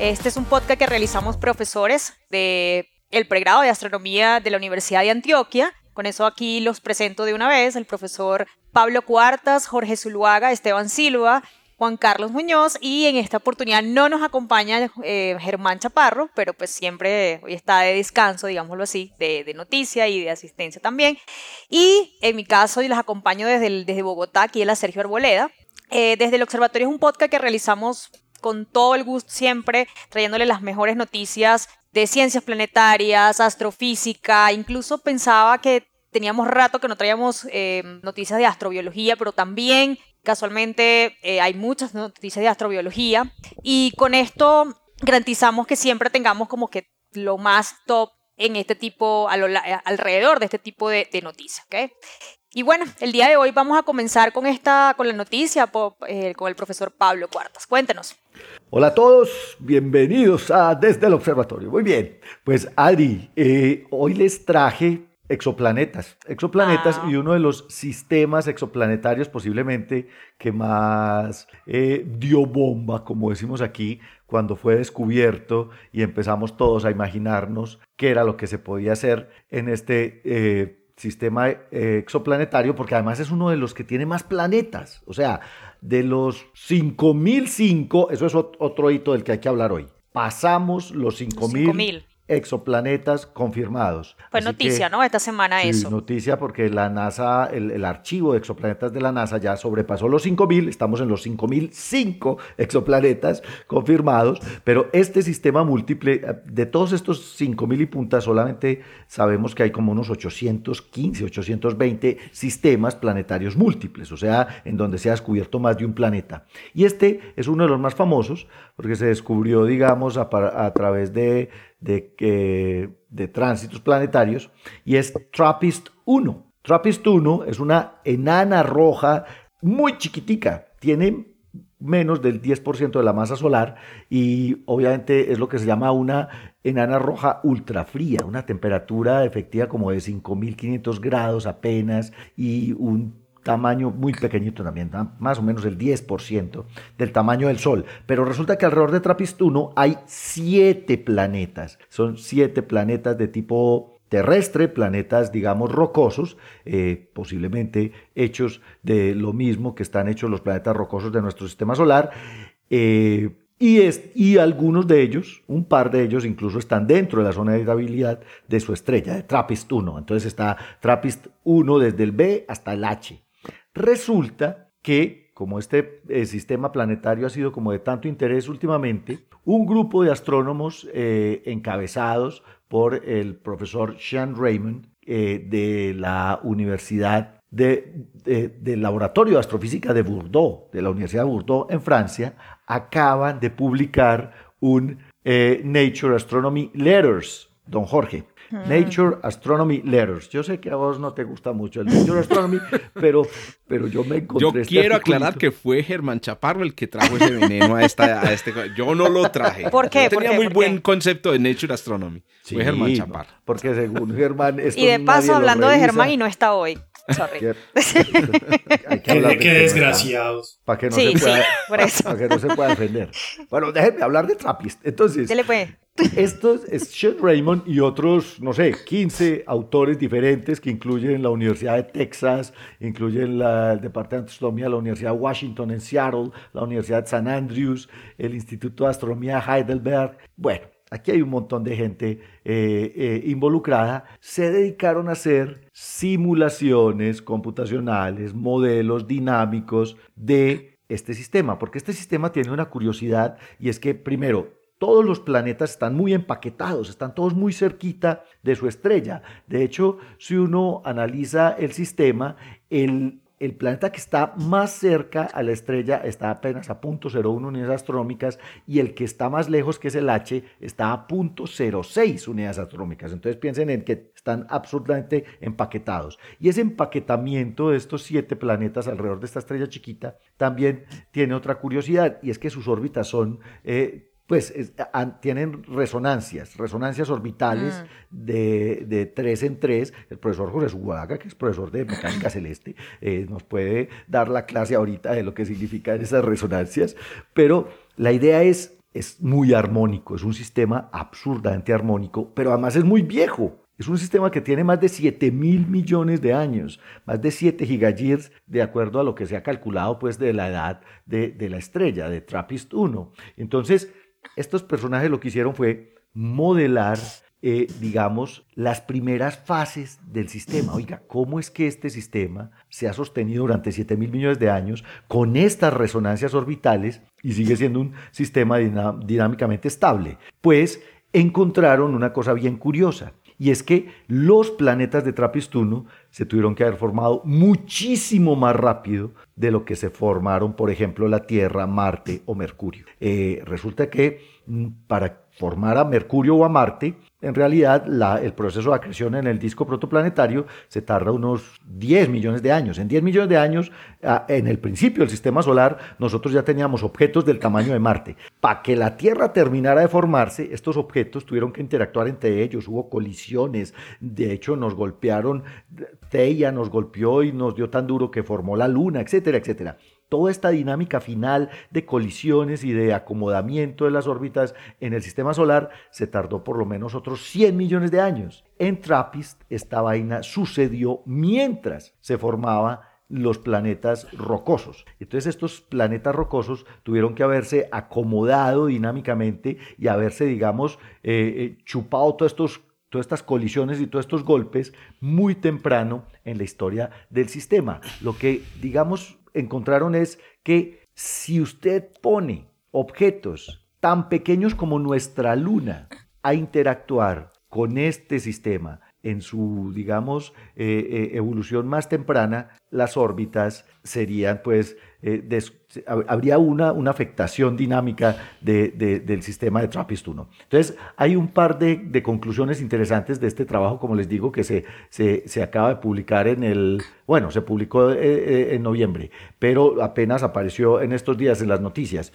Este es un podcast que realizamos profesores el pregrado de astronomía de la Universidad de Antioquia. Con eso aquí los presento de una vez, el profesor Pablo Cuartas, Jorge Zuluaga, Esteban Silva, Juan Carlos Muñoz y en esta oportunidad no nos acompaña eh, Germán Chaparro, pero pues siempre hoy está de descanso, digámoslo así, de, de, noticia y de asistencia también. Y en mi caso, yo les acompaño desde, desde Bogotá, aquí es la Sergio Arboleda. Eh, desde el Observatorio es un podcast que realizamos con todo el gusto siempre, trayéndole las mejores noticias de ciencias planetarias, astrofísica, incluso pensaba que teníamos rato que no traíamos eh, noticias de astrobiología, pero también casualmente eh, hay muchas noticias de astrobiología y con esto garantizamos que siempre tengamos como que lo más top en este tipo, alrededor de este tipo de, de noticias. ¿okay? Y bueno, el día de hoy vamos a comenzar con esta, con la noticia eh, con el profesor Pablo Cuartas. Cuéntenos. Hola a todos, bienvenidos a Desde el Observatorio. Muy bien, pues Adri, eh, hoy les traje exoplanetas, exoplanetas ah. y uno de los sistemas exoplanetarios posiblemente que más eh, dio bomba, como decimos aquí, cuando fue descubierto y empezamos todos a imaginarnos qué era lo que se podía hacer en este sistema eh, exoplanetario, porque además es uno de los que tiene más planetas. O sea, de los 5005, eso es otro hito del que hay que hablar hoy. Pasamos los 5000 exoplanetas confirmados. Fue noticia, ¿no? Esta semana sí, eso. Noticia porque la NASA, el, archivo de exoplanetas de la NASA ya sobrepasó los 5000, estamos en los 5005 exoplanetas confirmados, pero este sistema múltiple, de todos estos 5000 y puntas, solamente sabemos que hay como unos 815, 820 sistemas planetarios múltiples, o sea, en donde se ha descubierto más de un planeta. Y este es uno de los más famosos porque se descubrió, digamos, a, a través de de, de tránsitos planetarios y es TRAPPIST 1. TRAPPIST 1 es una enana roja muy chiquitica, tiene menos del 10% de la masa solar y obviamente es lo que se llama una enana roja ultra fría, una temperatura efectiva como de 5500 grados apenas y un tamaño muy pequeñito también, más o menos el 10% del tamaño del Sol. Pero resulta que alrededor de Trappist 1 hay siete planetas. Son siete planetas de tipo terrestre, planetas, digamos, rocosos, eh, posiblemente hechos de lo mismo que están hechos los planetas rocosos de nuestro sistema solar. Eh, y, es, y, algunos de ellos, un par de ellos incluso están dentro de la zona de habitabilidad de su estrella, de Trappist 1. Entonces está Trappist 1 desde el B hasta el H. Resulta que, como este eh, sistema planetario ha sido como de tanto interés últimamente, un grupo de astrónomos eh, encabezados por el profesor Sean Raymond eh, de la Universidad del Laboratorio de Astrofísica de Bordeaux, de la Universidad de Bordeaux en Francia, acaban de publicar un Nature Astronomy Letters, don Jorge. Nature Astronomy Letters. Yo sé que a vos no te gusta mucho el Nature Astronomy, pero, pero yo me encontré. Yo este quiero aclarar que fue Germán Chaparro el que trajo ese veneno a, esta, a este. Yo no lo traje. ¿Por qué? Yo tenía muy buen concepto de Nature Astronomy. fue Germán Chaparro. Porque según Germán. y de paso, hablando de Germán y no está hoy. Sorry. Hay que qué, desgraciados. Para que, no se pueda, para que no se pueda defender. Bueno, déjenme hablar de Trappist. Entonces, le puede? Estos es Sean Raymond y otros, no sé, 15 autores diferentes que incluyen la Universidad de Texas, incluyen la, el Departamento de Astronomía de la Universidad de Washington en Seattle, la Universidad de San Andrews, el Instituto de Astronomía de Heidelberg. Bueno, aquí hay un montón de gente eh, eh, involucrada. Se dedicaron a hacer simulaciones computacionales, modelos dinámicos de este sistema, porque este sistema tiene una curiosidad y es que primero todos los planetas están muy empaquetados, están todos muy cerquita de su estrella. De hecho, si uno analiza el sistema, el el planeta que está más cerca a la estrella está apenas a 0.01 unidades astronómicas y el que está más lejos, que es el H, está a 0.06 unidades astronómicas. Entonces piensen en que están absolutamente empaquetados. Y ese empaquetamiento de estos siete planetas alrededor de esta estrella chiquita también tiene otra curiosidad y es que sus órbitas son... Eh, pues tienen resonancias, resonancias orbitales mm. de, tres en tres. El profesor José Zuaga, que es profesor de mecánica celeste, eh, nos puede dar la clase ahorita de lo que significan esas resonancias, pero la idea es, es muy armónico, es un sistema absurdamente armónico, pero además es muy viejo. Es un sistema que tiene más de 7 mil millones de años, más de 7 gigayears, de acuerdo a lo que se ha calculado pues, de la edad de, de la estrella, de TRAPPIST 1. Entonces, estos personajes lo que hicieron fue modelar, eh, digamos, las primeras fases del sistema. Oiga, ¿cómo es que este sistema se ha sostenido durante 7 mil millones de años con estas resonancias orbitales y sigue siendo un sistema dinámicamente estable? Pues encontraron una cosa bien curiosa. Y es que los planetas de Trappist-1 se tuvieron que haber formado muchísimo más rápido de lo que se formaron, por ejemplo, la Tierra, Marte o Mercurio. Eh, resulta que para formar a Mercurio o a Marte, en realidad el proceso de acreción en el disco protoplanetario se tarda unos 10 millones de años. En 10 millones de años, en el principio del sistema solar, nosotros ya teníamos objetos del tamaño de Marte. Para que la Tierra terminara de formarse, estos objetos tuvieron que interactuar entre ellos, hubo colisiones, de hecho nos golpearon, Teia nos golpeó y nos dio tan duro que formó la Luna, etcétera, etcétera toda esta dinámica final de colisiones y de acomodamiento de las órbitas en el sistema solar se tardó por lo menos otros 100 millones de años. En TRAPPIST esta vaina sucedió mientras se formaba los planetas rocosos. Entonces estos planetas rocosos tuvieron que haberse acomodado dinámicamente y haberse, digamos, eh, eh, chupado todos estos todas estas colisiones y todos estos golpes muy temprano en la historia del sistema. Lo que, digamos, encontraron es que si usted pone objetos tan pequeños como nuestra luna a interactuar con este sistema en su, digamos, eh, eh, evolución más temprana, las órbitas serían pues eh, habría una, una afectación dinámica del sistema de TRAPPIST-1. Entonces, hay un par de, conclusiones interesantes de este trabajo, como les digo, que se, se, acaba de publicar en el, bueno, se publicó eh, eh, en noviembre, pero apenas apareció en estos días en las noticias,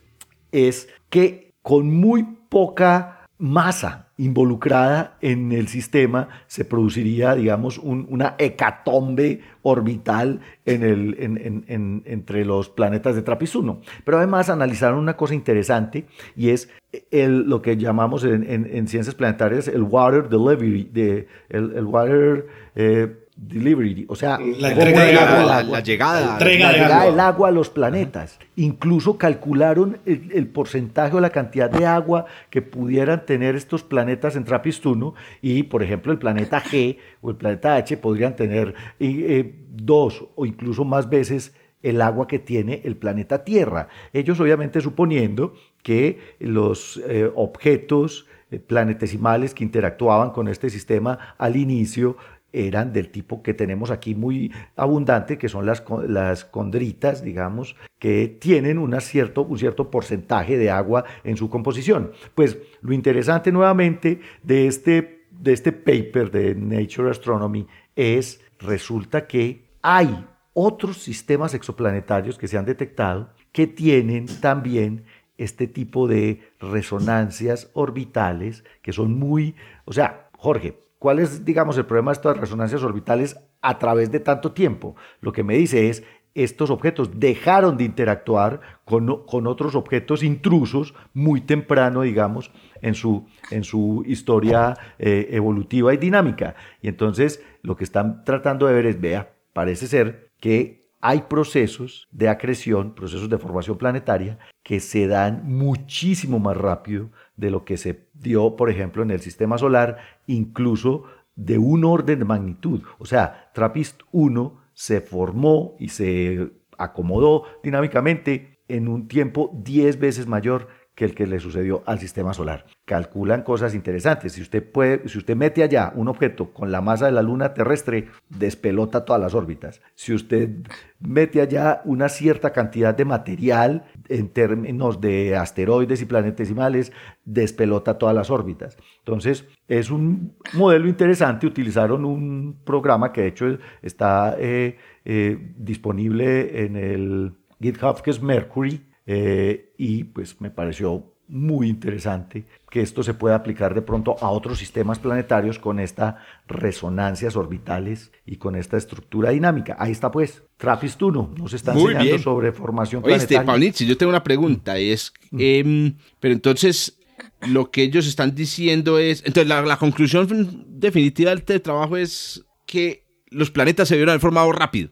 es que con muy poca masa involucrada en el sistema, se produciría, digamos, una hecatombe orbital en el, en, entre los planetas de 1. Pero además analizaron una cosa interesante y es el, lo que llamamos en, ciencias planetarias el water delivery, de, el, water... Eh, delivery, o sea, la, entrega la, llegada, del agua a los planetas. Incluso calcularon el, porcentaje o la cantidad de agua que pudieran tener estos planetas en TRAPPIST-1 y, por ejemplo, el planeta G o el planeta H podrían tener eh, dos o incluso más veces el agua que tiene el planeta Tierra. Ellos obviamente suponiendo que los eh, objetos eh, planetesimales que interactuaban con este sistema al inicio eran del tipo que tenemos aquí muy abundante, que son las, las condritas, digamos, que tienen cierto, un cierto porcentaje de agua en su composición. Pues lo interesante nuevamente de este, de este paper de Nature Astronomy es, resulta que hay otros sistemas exoplanetarios que se han detectado que tienen también este tipo de resonancias orbitales que son muy, o sea, Jorge, ¿Cuál es, digamos, el problema de estas resonancias orbitales a través de tanto tiempo? Lo que me dice es, estos objetos dejaron de interactuar con, con otros objetos intrusos muy temprano, digamos, en su, en su historia eh, evolutiva y dinámica. Y entonces lo que están tratando de ver es, vea, parece ser que hay procesos de acreción, procesos de formación planetaria, que se dan muchísimo más rápido de lo que se dio, por ejemplo, en el sistema solar, incluso de un orden de magnitud. O sea, TRAPPIST 1 se formó y se acomodó dinámicamente en un tiempo 10 veces mayor que el que le sucedió al sistema solar. Calculan cosas interesantes. Si usted, puede, si usted mete allá un objeto con la masa de la Luna terrestre, despelota todas las órbitas. Si usted mete allá una cierta cantidad de material en términos de asteroides y planetesimales, despelota todas las órbitas. Entonces, es un modelo interesante. Utilizaron un programa que de hecho está eh, eh, disponible en el GitHub, que es Mercury eh, y pues me pareció muy interesante que esto se pueda aplicar de pronto a otros sistemas planetarios con estas resonancias orbitales y con esta estructura dinámica. Ahí está pues, Trappist 1 nos está enseñando sobre formación planetaria. Oye, Paulitzi, yo tengo una pregunta, es, mm. em, pero entonces lo que ellos están diciendo es, entonces la, la conclusión definitiva del trabajo es que los planetas se vieron formado rápido.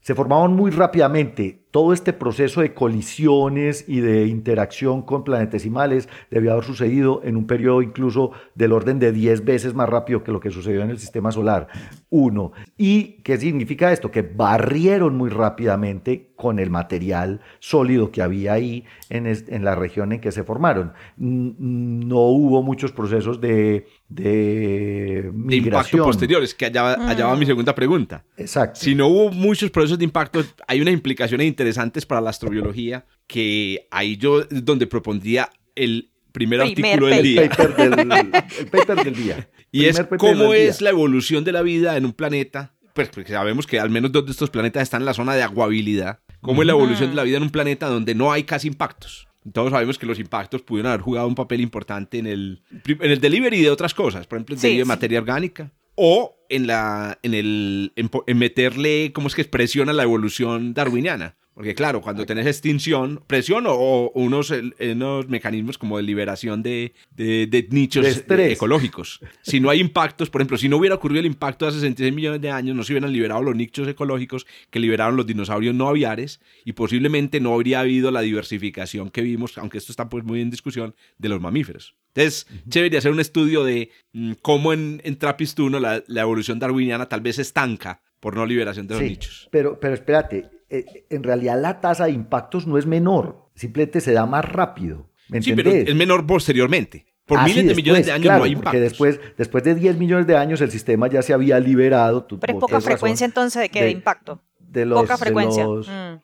Se formaron muy rápidamente todo este proceso de colisiones y de interacción con planetesimales debió haber sucedido en un periodo incluso del orden de 10 veces más rápido que lo que sucedió en el sistema solar. Uno. ¿Y qué significa esto? Que barrieron muy rápidamente con el material sólido que había ahí en, en la región en que se formaron. No hubo muchos procesos de, de migración. De impacto posteriores, que allá, allá va mi segunda pregunta. Exacto. Si no hubo muchos procesos de impacto, hay una implicación interesantes para la astrobiología, que ahí yo donde propondría el primer, artículo del día. el paper del día. Y es cómo es la evolución de la vida en un planeta. Pues porque sabemos que al menos dos de estos planetas están en la zona de aguabilidad. ¿Cómo es la evolución de la vida en un planeta donde no hay casi impactos? Todos sabemos que los impactos pudieron haber jugado un papel importante en el, en el delivery de otras cosas, por ejemplo, el delivery de materia orgánica o en, la, en, el, en, meterle, ¿cómo es que expresiona a la evolución darwiniana? Porque claro, cuando tenés extinción, presión o, unos, unos mecanismos como de liberación de, de, nichos ecológicos. Si no hay impactos, por ejemplo, si no hubiera ocurrido el impacto hace 66 millones de años, no se hubieran liberado los nichos ecológicos que liberaron los dinosaurios no aviares y posiblemente no habría habido la diversificación que vimos, aunque esto está pues muy en discusión, de los mamíferos. Entonces, chévere hacer un estudio de mm, cómo en, en Trappist 1 la, evolución darwiniana tal vez estanca por no liberación de los nichos. Pero, pero espérate, eh, en realidad la tasa de impactos no es menor, simplemente se da más rápido. sí, pero es menor posteriormente. Por ah, miles de millones de años no hay impactos. después, después de 10 millones de años el sistema ya se había liberado. pero es poca frecuencia entonces de qué de, impacto. De los, poca frecuencia. Mm.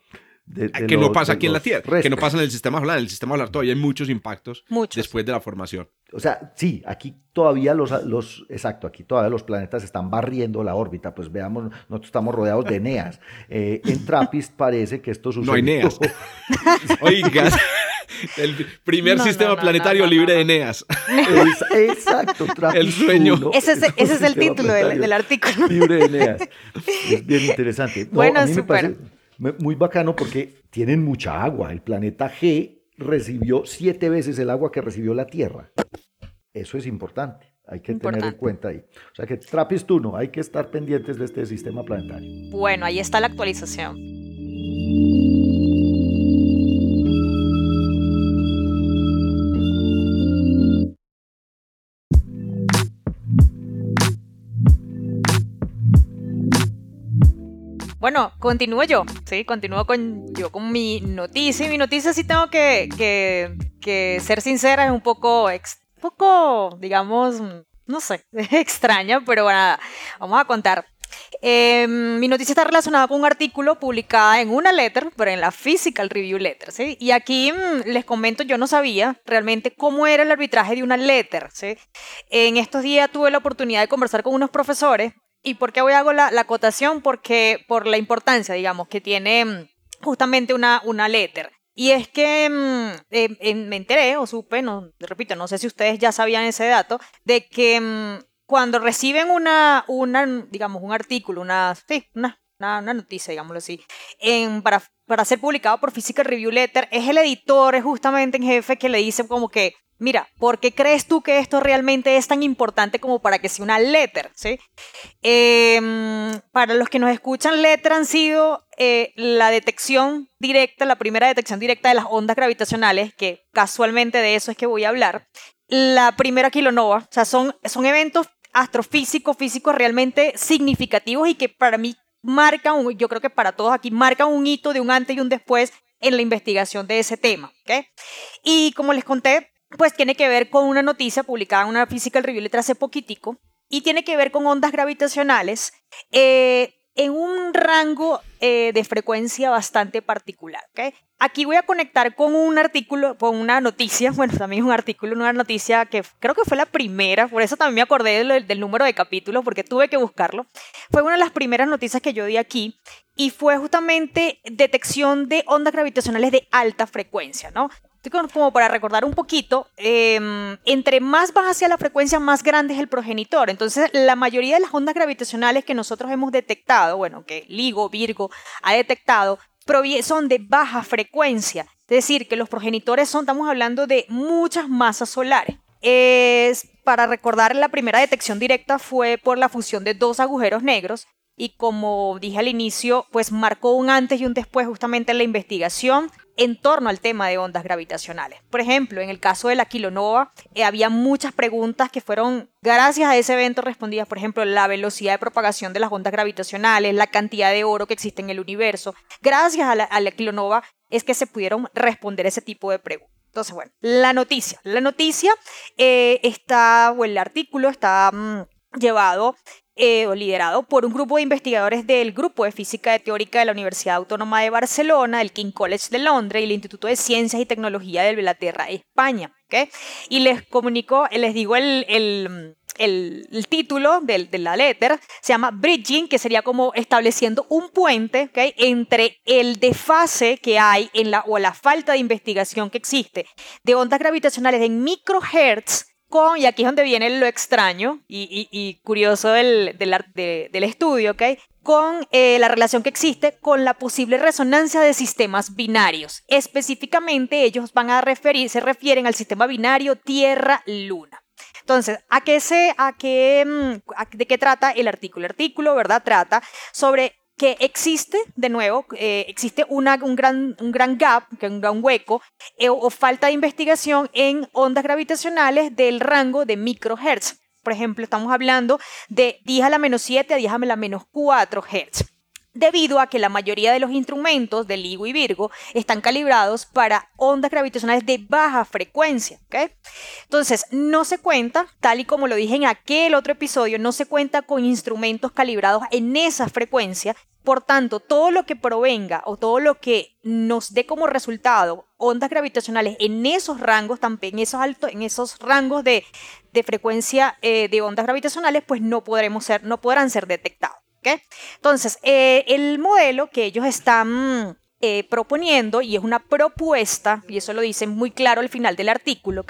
Que no pasa aquí en la Tierra, que no pasa en el sistema solar. En el sistema solar todavía hay muchos impactos después de la formación. O sea, sí, aquí todavía los, los, exacto, aquí todavía los planetas están barriendo la órbita. Pues veamos, nosotros estamos rodeados de Eneas. Eh, en Trappist parece que esto sucede. No hay Eneas. Oiga, el primer sistema planetario libre de Eneas. exacto, Trappist El sueño. ese, es, ese es el título del, artículo. Libre de Eneas. Es bien interesante. bueno, a mí me parece muy bacano porque tienen mucha agua. El planeta G recibió siete veces el agua que recibió la Tierra. Eso es importante. Hay que tener en cuenta ahí. O sea que Trappist 1, hay que estar pendientes de este sistema planetario. Bueno, ahí está la actualización. Bueno, continúo yo, sí, continúo con yo con mi noticia. Y mi noticia sí tengo que, que, ser sincera, es un poco, poco, digamos, no sé, extraña, pero bueno, vamos a contar. Em, mi noticia está relacionada con un artículo publicado en una letter, pero en la Physical Review Letter, ¿sí? Y aquí mm, les comento, yo no sabía realmente cómo era el arbitraje de una letter, ¿sí? En estos días tuve la oportunidad de conversar con unos profesores ¿Y por qué voy a hago la, acotación? Porque por la importancia, digamos, que tiene mm, justamente una, una letter. Y es que mm, eh, me enteré o supe, no, repito, no sé si ustedes ya sabían ese dato, de que mm, cuando reciben una, una, digamos, un artículo, una, sí, una, una, noticia, digámoslo así, en, para, para ser publicado por Physical Review Letter, es el editor, es justamente en jefe que le dice como que, Mira, ¿por qué crees tú que esto realmente es tan importante como para que sea una letter? ¿sí? Em, para los que nos escuchan, letter han sido eh, la detección directa, la primera detección directa de las ondas gravitacionales, que casualmente de eso es que voy a hablar. La primera kilonova, o sea, son, son eventos astrofísicos, físicos realmente significativos y que para mí marcan, yo creo que para todos aquí, marcan un hito de un antes y un después en la investigación de ese tema. ¿okay? Y como les conté, pues tiene que ver con una noticia publicada en una Physical Review Letter hace poquitico y tiene que ver con ondas gravitacionales eh, en un rango eh, de frecuencia bastante particular. ¿okay? Aquí voy a conectar con un artículo, con una noticia, bueno, también un artículo, una noticia que creo que fue la primera, por eso también me acordé del, del número de capítulo, porque tuve que buscarlo. Fue una de las primeras noticias que yo di aquí y fue justamente detección de ondas gravitacionales de alta frecuencia, ¿no? Como para recordar un poquito, em, entre más baja sea la frecuencia, más grande es el progenitor. Entonces, la mayoría de las ondas gravitacionales que nosotros hemos detectado, bueno, que LIGO, Virgo ha detectado, son de baja frecuencia. Es decir, que los progenitores son, estamos hablando de muchas masas solares. Es, para recordar, la primera detección directa fue por la fusión de dos agujeros negros y como dije al inicio, pues marcó un antes y un después justamente en la investigación en torno al tema de ondas gravitacionales. Por ejemplo, en el caso de la kilonova, eh, había muchas preguntas que fueron, gracias a ese evento, respondidas. Por ejemplo, la velocidad de propagación de las ondas gravitacionales, la cantidad de oro que existe en el universo. Gracias a la, kilonova es que se pudieron responder ese tipo de preguntas. Entonces, bueno, la noticia. La noticia eh, está, o el artículo está mm, llevado eh, liderado por un grupo de investigadores del Grupo de Física Teórica de la Universidad Autónoma de Barcelona, del King College de Londres y el Instituto de Ciencias y Tecnología de Inglaterra, España. Y les comunico, les digo el, el, título de, de, la letter, se llama Bridging, que sería como estableciendo un puente entre el desfase que hay en la, o la falta de investigación que existe de ondas gravitacionales en microhertz y aquí es donde viene lo extraño y, curioso del, del, estudio, ¿ok? Con eh, la relación que existe con la posible resonancia de sistemas binarios. Específicamente, ellos van a referir, se refieren al sistema binario Tierra-Luna. Entonces, ¿a qué se, a qué, mm, ¿de qué trata el artículo? El artículo, ¿verdad? Trata sobre que existe, de nuevo, eh, existe una, un, gran, un gran gap, un gran hueco eh, o falta de investigación en ondas gravitacionales del rango de microhertz. Por ejemplo, estamos hablando de 10 a la menos 7 a 10 a la menos 4 hertz debido a que la mayoría de los instrumentos de LIGO y Virgo están calibrados para ondas gravitacionales de baja frecuencia. Entonces, no se cuenta, tal y como lo dije en aquel otro episodio, no se cuenta con instrumentos calibrados en esa frecuencia por tanto, todo lo que provenga o todo lo que nos dé como resultado ondas gravitacionales en esos rangos, en esos altos, en esos rangos de, frecuencia eh, de ondas gravitacionales, pues no podremos ser, no podrán ser detectados. Entonces, eh, el modelo que ellos están eh, proponiendo, y es una propuesta, y eso lo dicen muy claro al final del artículo,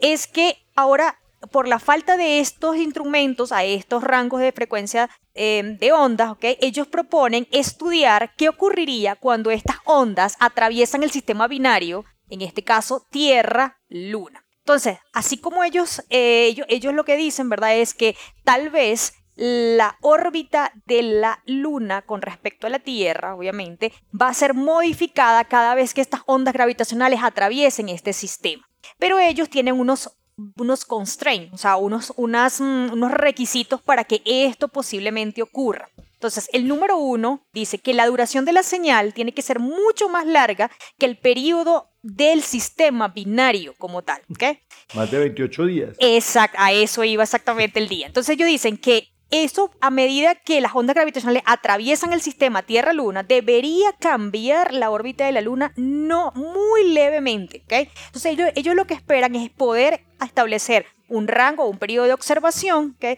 es que ahora por la falta de estos instrumentos a estos rangos de frecuencia em, de ondas, ellos proponen estudiar qué ocurriría cuando estas ondas atraviesan el sistema binario, en este caso Tierra-Luna. Entonces, así como ellos, eh, ellos, ellos lo que dicen, ¿verdad? Es que tal vez la órbita de la Luna con respecto a la Tierra, obviamente, va a ser modificada cada vez que estas ondas gravitacionales atraviesen este sistema. Pero ellos tienen unos unos constraints, o sea, unos, mm, unos requisitos para que esto posiblemente ocurra. Entonces, el número uno dice que la duración de la señal tiene que ser mucho más larga que el periodo del sistema binario como tal. ¿okay? Más de 28 días. Exacto, a eso iba exactamente el día. Entonces ellos dicen que eso, a medida que las ondas gravitacionales atraviesan el sistema Tierra-Luna, debería cambiar la órbita de la Luna no muy levemente. ¿okay? Entonces ellos, lo que esperan es poder establecer un rango un periodo de observación eh,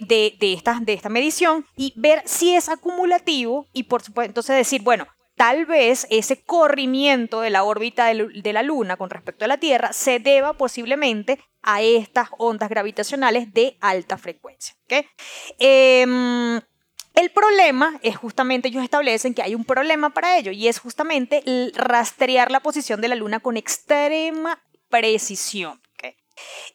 de, de, esta, de esta medición y ver si es acumulativo y por supuesto entonces decir, bueno, tal vez ese corrimiento de la órbita de la Luna con respecto a la Tierra se deba posiblemente a estas ondas gravitacionales de alta frecuencia. Em, el problema es justamente, ellos establecen que hay un problema para ello y es justamente rastrear la posición de la Luna con extrema precisión.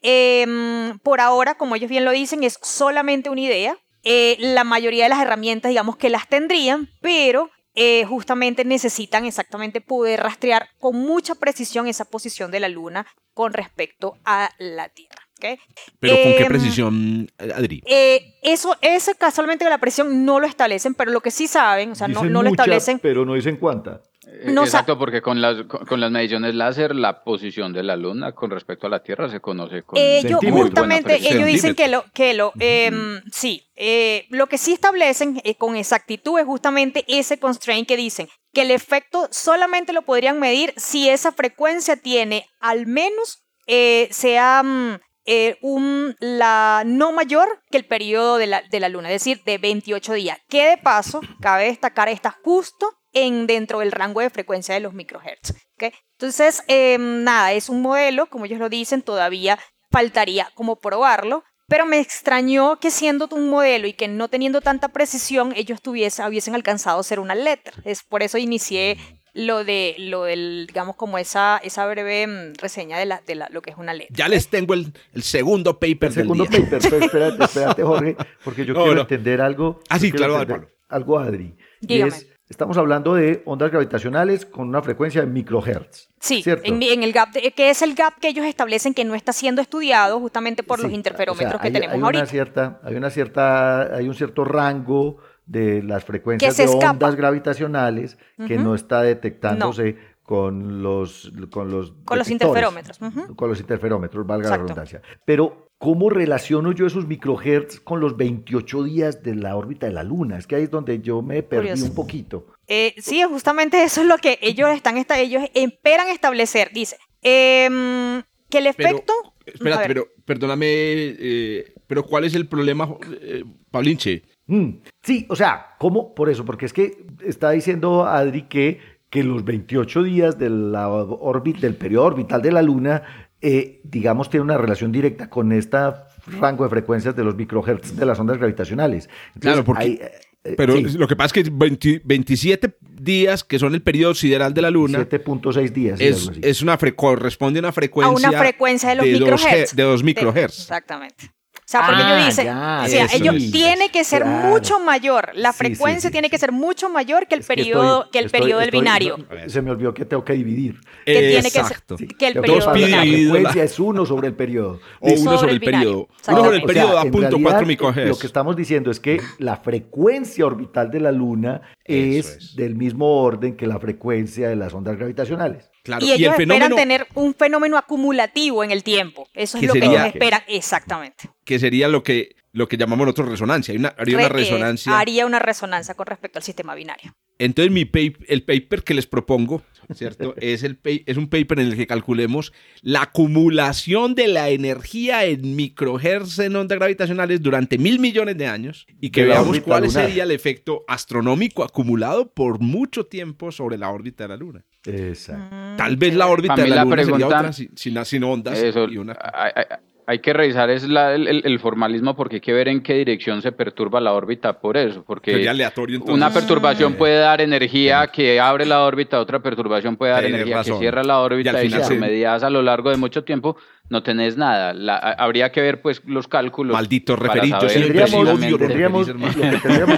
Em, por ahora, como ellos bien lo dicen, es solamente una idea. Eh, la mayoría de las herramientas, digamos que las tendrían, pero eh, justamente necesitan exactamente poder rastrear con mucha precisión esa posición de la Luna con respecto a la Tierra. ¿Pero con qué em, precisión, Adri? Eh, eso, casualmente la precisión no lo establecen, pero lo que sí saben, o sea, no, lo establecen. Pero no dicen cuánta. Eh, exacto, porque con las, con las mediciones láser, la posición de la luna con respecto a la Tierra se conoce con ellos justamente ellos dicen que lo que lo em, sí eh, lo que sí establecen eh, con exactitud es justamente ese constraint que dicen que el efecto solamente lo podrían medir si esa frecuencia tiene al menos sea mm, un, la no mayor que el periodo de la, de la luna, es decir, de 28 días. Que de paso, cabe destacar, está justo en, dentro del rango de frecuencia de los microhertz. ¿okay? Entonces, em, nada, es un modelo, como ellos lo dicen, todavía faltaría como probarlo, pero me extrañó que siendo un modelo y que no teniendo tanta precisión, ellos tuviesen, hubiesen alcanzado a ser una letra. Es por eso inicié lo de lo del digamos como esa esa breve mm, reseña de la de la, lo que es una letra. Ya les tengo el, el segundo paper el segundo paper, pero espérate, espérate Jorge, porque yo quiero entender algo. Ah, sí, claro, algo Adri. Dígame. Estamos hablando de ondas gravitacionales con una frecuencia de microhertz. Sí, en, el gap, que es el gap que ellos establecen que no está siendo estudiado justamente por los interferómetros que tenemos hay ahorita. Una cierta, hay una cierta, hay un cierto rango de las frecuencias de ondas gravitacionales que no está detectándose con los con los con los interferómetros. Con los interferómetros, valga la redundancia. Pero ¿Cómo relaciono yo esos microhertz con los 28 días de la órbita de la Luna? Es que ahí es donde yo me perdí un poquito. Eh, sí, justamente eso es lo que ellos están, ellos esperan establecer. Dice, em, que el efecto... espérate, pero perdóname, eh, pero ¿cuál es el problema, eh, Paulinche? Mm, sí, o sea, ¿cómo? Por eso, porque es que está diciendo Adri que, que los 28 días de la órbita, del periodo orbital de la Luna eh, digamos, tiene una relación directa con este rango de frecuencias de los microhertz de las ondas gravitacionales. claro, porque... Eh, pero lo que pasa es que 27 días, que son el periodo sideral de la Luna. 7.6 días. Es, una corresponde a una frecuencia. A una frecuencia de los microhertz. de 2 microhertz. Exactamente. O sea, porque ellos ah, dicen, o sea, ellos tiene que ser mucho mayor, la frecuencia tiene que ser mucho mayor que el periodo, que, el periodo del binario. se me olvidó que tengo que dividir. Que tiene que ser que el periodo La frecuencia es uno sobre el periodo. O uno sobre el periodo. Uno sobre el periodo da punto cuatro Lo que estamos diciendo es que la frecuencia orbital de la Luna es. del mismo orden que la frecuencia de las ondas gravitacionales y ellos esperan tener un fenómeno acumulativo en el tiempo. Eso es lo que ellos esperan, exactamente. Que sería lo que, lo que llamamos nosotros resonancia. una, haría una resonancia. haría una resonancia con respecto al sistema binario. Entonces, mi el paper que les propongo, ¿cierto? es, el es un paper en el que calculemos la acumulación de la energía en microhertz en ondas gravitacionales durante mil millones de años y que veamos cuál sería el efecto astronómico acumulado por mucho tiempo sobre la órbita de la Luna. Exacto. Tal vez la órbita de la Luna sería otra sin, ondas. y una hay que revisar es el, formalismo porque hay que ver en qué dirección se perturba la órbita por eso. Porque una perturbación puede dar energía que abre la órbita, otra perturbación puede dar energía que cierra la órbita y, si medidas a lo largo de mucho tiempo no tenés nada. habría que ver pues los cálculos. Maldito referido. Tendríamos, lo que tendríamos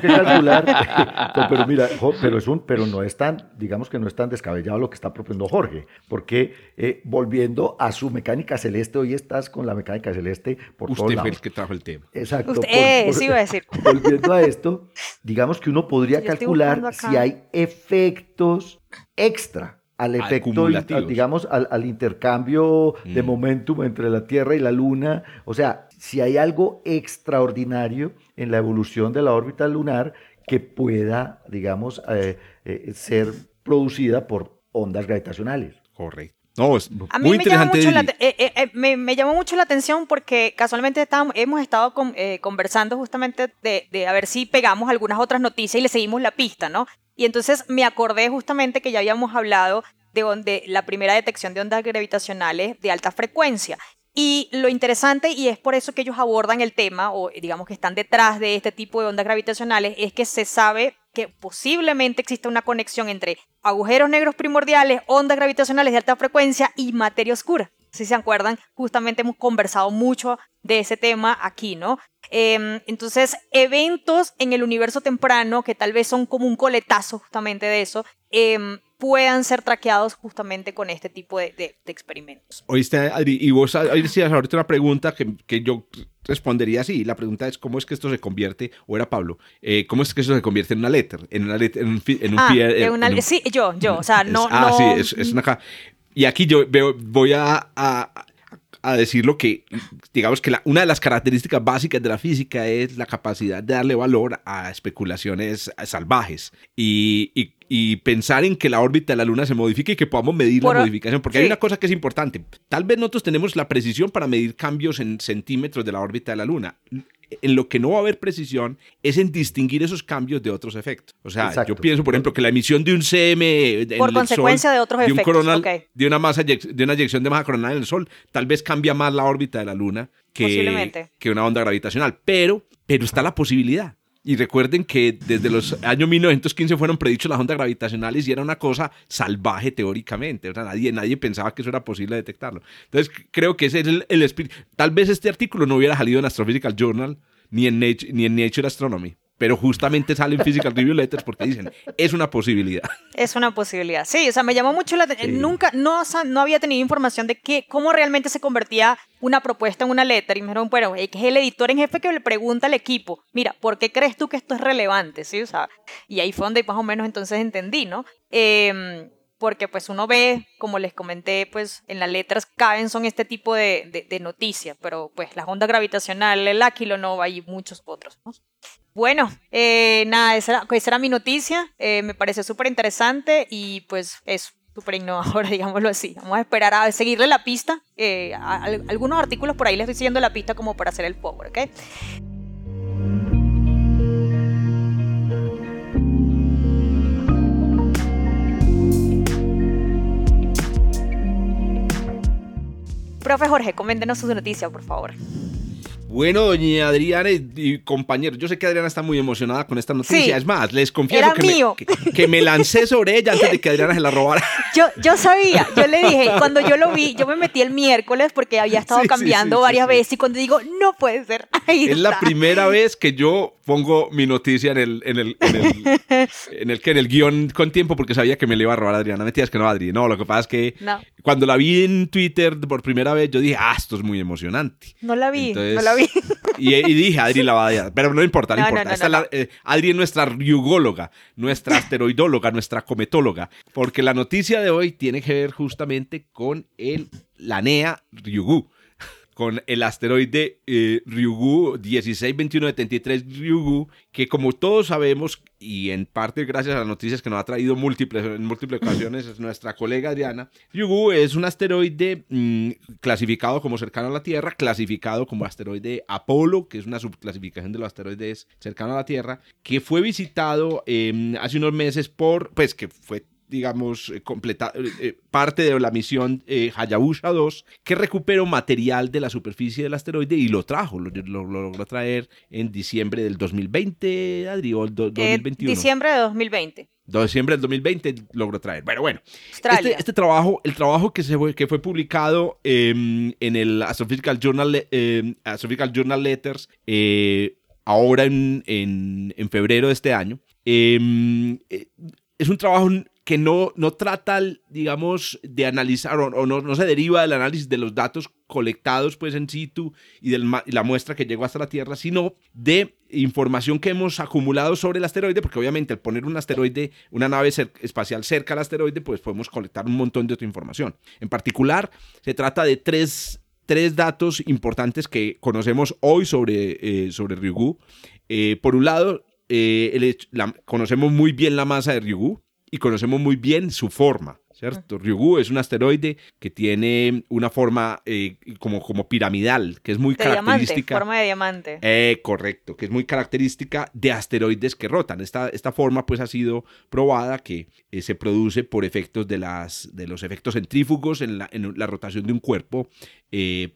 que calcular, pero mira, pero es un, pero no es tan, digamos que no es tan descabellado lo que está proponiendo Jorge, porque eh, volviendo a su mecánica celeste, hoy estás con la mecánica celeste por Usted fue el que trajo el tema. Exacto. eh, sí iba a decir. Volviendo a esto, digamos que uno podría calcular si hay efectos extra al efecto, digamos, al, intercambio de mm. momentum entre la Tierra y la Luna. O sea, si hay algo extraordinario en la evolución de la órbita lunar que pueda, digamos, eh, eh, ser producida por ondas gravitacionales. Correcto. No, es a mí muy me interesante. Llamó mucho la, eh, me, llamó mucho la atención porque casualmente hemos estado conversando justamente de, de, a ver si pegamos algunas otras noticias y le seguimos la pista, ¿no? Y entonces me acordé justamente que ya habíamos hablado de, la primera detección de ondas gravitacionales de alta frecuencia. Y lo interesante, y es por eso que ellos abordan el tema, o digamos que están detrás de este tipo de ondas gravitacionales, es que se sabe que posiblemente existe una conexión entre agujeros negros primordiales, ondas gravitacionales de alta frecuencia y materia oscura. Si se acuerdan, justamente hemos conversado mucho de ese tema aquí, ¿no? Em, entonces, eventos en el universo temprano, que tal vez son como un coletazo justamente de eso, em, puedan ser traqueados justamente con este tipo de, de, experimentos. Oíste, Adri, y vos decías ahorita una pregunta que, que, yo respondería así. La pregunta es, ¿cómo es que esto se convierte, o era Pablo, eh, ¿cómo es que esto se convierte en una letter? En, una letter, en un, en un, ah, Sí, yo, yo, o sea, no... Ah, sí, es, es una... Y aquí yo veo, voy a, a a decir lo que, digamos que una de las características básicas de la física es la capacidad de darle valor a especulaciones salvajes y, y, pensar en que la órbita de la Luna se modifique y que podamos medir la modificación. Porque hay una cosa que es importante. Tal vez nosotros tenemos la precisión para medir cambios en centímetros de la órbita de la Luna en lo que no va a haber precisión es en distinguir esos cambios de otros efectos. O sea, yo pienso, por ejemplo, que la emisión de un CM por consecuencia de otros de un Coronal, de una masa de una eyección de masa coronal en el Sol, tal vez cambia más la órbita de la Luna que, que una onda gravitacional, pero pero está la posibilidad. Y recuerden que desde los años 1915 fueron predichos las ondas gravitacionales y era una cosa salvaje teóricamente. O sea, nadie, nadie pensaba que eso era posible detectarlo. Entonces, creo que ese es el, el espíritu. Tal vez este artículo no hubiera salido en Astrophysical Journal ni en Nature, ni en Nature Astronomy pero justamente salen Physical Review Letters porque dicen, es una posibilidad. Es una posibilidad, sí, o sea, me llamó mucho la atención, nunca, no, no había tenido información de que, cómo realmente se convertía una propuesta en una letter, y me dijeron, bueno, es el editor en jefe que le pregunta al equipo, mira, ¿por qué crees tú que esto es relevante? ¿Sí? O sea, y ahí fue donde más o menos entonces entendí, ¿no? Eh, porque pues uno ve, como les comenté, pues en las letras caben son este tipo de, de, noticias, pero pues las ondas gravitacionales, el aquilonova y muchos otros. Bueno, eh, nada, esa era, mi noticia, eh, me parece súper interesante y pues es súper innovadora, digámoslo así. Vamos a esperar a seguirle la pista. Eh, algunos artículos por ahí les estoy siguiendo la pista como para hacer el power, ¿ok? Profe Jorge, coméntenos su noticia, por favor. Bueno, doña Adriana y, compañeros, yo sé que Adriana está muy emocionada con esta noticia. es más, les confieso que me, que, me, lancé sobre ella antes de que Adriana se la robara. Yo, yo sabía, yo le dije, cuando yo lo vi, yo me metí el miércoles porque había estado cambiando varias veces y cuando digo, no puede ser. es la primera vez que yo pongo mi noticia en el, en el, en el, en el, en el guion con tiempo porque sabía que me le iba a robar a Adriana. Metías que no, Adri. No, lo que pasa es que cuando la vi en Twitter por primera vez, yo dije, ah, esto es muy emocionante. No la vi, no la vi. Y, dije, Adri la va a dar, pero no importa, no, importa. Eh, Adri es nuestra ryugóloga, nuestra asteroidóloga, nuestra cometóloga, porque la noticia de hoy tiene que ver justamente con el, la NEA Ryugu con el asteroide eh, Ryugu 162173 Ryugu, que como todos sabemos, y en parte gracias a las noticias que nos ha traído múltiples, en múltiples ocasiones es nuestra colega Adriana, Ryugu es un asteroide mm, clasificado como cercano a la Tierra, clasificado como asteroide Apolo, que es una subclasificación de los asteroides cercanos a la Tierra, que fue visitado em, hace unos meses por, pues que fue digamos, eh, completa, eh, eh, parte de la misión Hayabusa 2, que recuperó material de la superficie del asteroide y lo trajo, lo, logró traer en diciembre del 2020, Adri, o 2021. diciembre de 2020. Diciembre del 2020 logró traer. Bueno, bueno. Este, este, trabajo, el trabajo que, se fue, que fue publicado em, en el Astrophysical Journal, em, Astrophysical Journal Letters, ahora en, en, en, febrero de este año, em, es un trabajo que no, no trata, digamos, de analizar o, no, no, se deriva del análisis de los datos colectados pues en situ y de la muestra que llegó hasta la Tierra, sino de información que hemos acumulado sobre el asteroide, porque obviamente al poner un asteroide, una nave espacial cerca al asteroide, pues podemos colectar un montón de otra información. En particular, se trata de tres, tres datos importantes que conocemos hoy sobre, eh, sobre Ryugu. Eh, por un lado, eh, conocemos muy bien la masa de Ryugu, y conocemos muy bien su forma. ¿cierto? Ryugu es un asteroide que tiene una forma eh, como, como piramidal, que es muy característica. forma de diamante. Eh, correcto, que es muy característica de asteroides que rotan. Esta, esta forma pues ha sido probada que eh, se produce por efectos de, las, de los efectos centrífugos en la, en la rotación de un cuerpo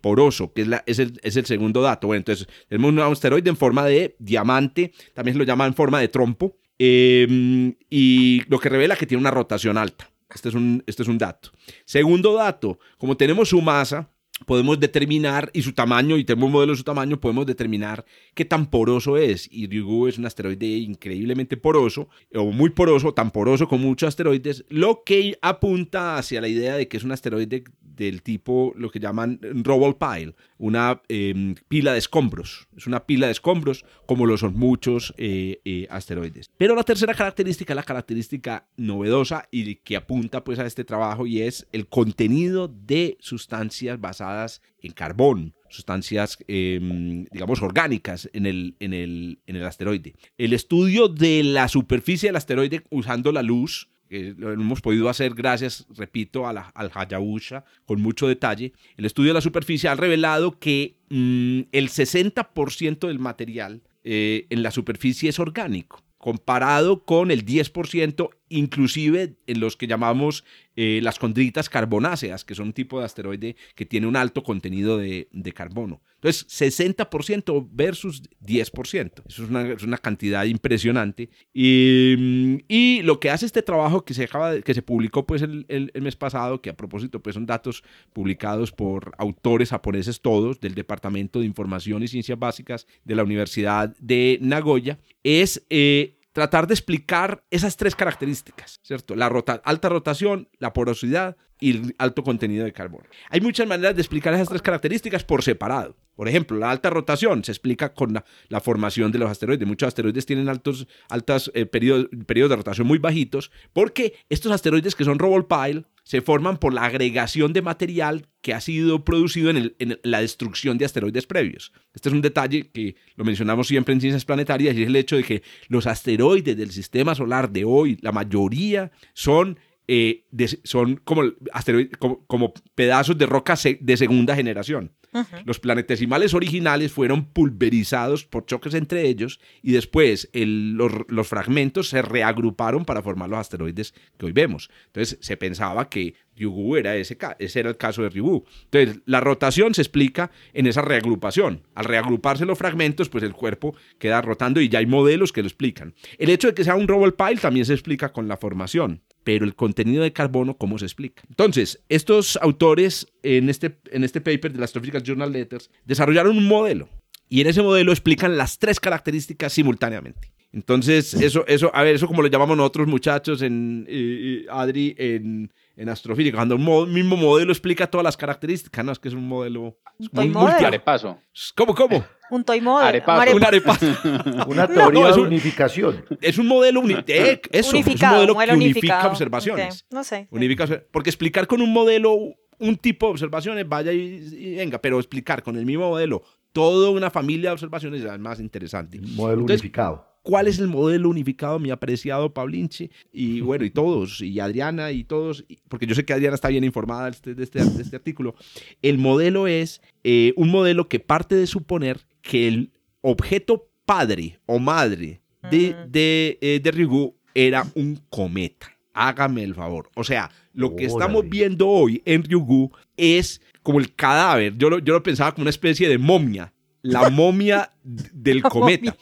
poroso, que es, la, es, el, es el segundo dato. Bueno, entonces tenemos un asteroide en forma de diamante, también se lo llaman en forma de trompo, Em, y lo que revela que tiene una rotación alta. Este es, un, este es un dato. Segundo dato, como tenemos su masa, podemos determinar, y su tamaño, y tenemos un modelo de su tamaño, podemos determinar qué tan poroso es. Y Ryugu es un asteroide increíblemente poroso, o muy poroso, tan poroso como muchos asteroides, lo que apunta hacia la idea de que es un asteroide del tipo, lo que llaman rubble pile, una em, pila de escombros. Es una pila de escombros, como lo son muchos eh, eh, asteroides. Pero la tercera característica es la característica novedosa y que apunta pues a este trabajo y es el contenido de sustancias basadas en carbón sustancias, em, digamos, orgánicas en el, en, el, en el asteroide. El estudio de la superficie del asteroide usando la luz lo hemos podido hacer gracias, repito, a la, al Hayabusa con mucho detalle. El estudio de la superficie ha revelado que mm, el 60% del material eh, en la superficie es orgánico comparado con el 10% inclusive en los que llamamos eh, las condritas carbonáceas, que son un tipo de asteroide que tiene un alto contenido de, carbono. Entonces, 60% versus 10%. Eso es una, cantidad impresionante. Y, lo que hace este trabajo que se, que se publicó pues, el, el, mes pasado, que a propósito pues, son datos publicados por autores japoneses todos del Departamento de Información y Ciencias Básicas de la Universidad de Nagoya, es eh, tratar de explicar esas tres características, ¿cierto? La alta rotación, la porosidad y el alto contenido de carbono. Hay muchas maneras de explicar esas tres características por separado. Por ejemplo, la alta rotación se explica con la, formación de los asteroides. Muchos asteroides tienen altos altas, eh, periodos, periodos, de rotación muy bajitos porque estos asteroides que son Rubble Pile se forman por la agregación de material que ha sido producido en, la destrucción de asteroides previos. Este es un detalle que lo mencionamos siempre en ciencias planetarias y es el hecho de que los asteroides del sistema solar de hoy, la mayoría son eh, son como, como, pedazos de roca de segunda generación. Los planetesimales originales fueron pulverizados por choques entre ellos y después los, fragmentos se reagruparon para formar los asteroides que hoy vemos. Entonces se pensaba que Ryugu era ese, ese era el caso de Ryugu. Entonces la rotación se explica en esa reagrupación. Al reagruparse los fragmentos, pues el cuerpo queda rotando y ya hay modelos que lo explican. El hecho de que sea un Rubble Pile también se explica con la formación pero el contenido de carbono, ¿cómo se explica? Entonces, estos autores en este, en este paper de las Astrophysical Journal Letters desarrollaron un modelo y en ese modelo explican las tres características simultáneamente. Entonces, eso, eso, a ver, eso como lo llamamos nosotros muchachos en Adri en, en astrofísica, cuando un mismo modelo explica todas las características, no, es que es un modelo un Arepaso. ¿Cómo, cómo? Un toy model. Arepaso. Un arepaso. Una teoría de unificación. Es un modelo eh, eso, es un modelo, que unifica observaciones. No sé. Unifica, porque explicar con un modelo un tipo de observaciones, vaya y, venga, pero explicar con el mismo modelo toda una familia de observaciones es más interesante. Modelo unificado. ¿Cuál es el modelo unificado, mi apreciado Paulinche? Y bueno, y todos, y Adriana y todos, porque yo sé que Adriana está bien informada de este, de este, este artículo. El modelo es eh, un modelo que parte de suponer que el objeto padre o madre de, de, eh, de Ryugu era un cometa. Hágame el favor. O sea, lo que estamos viendo hoy en Ryugu es como el cadáver. Yo lo, yo lo pensaba como una especie de momia la momia del cometa.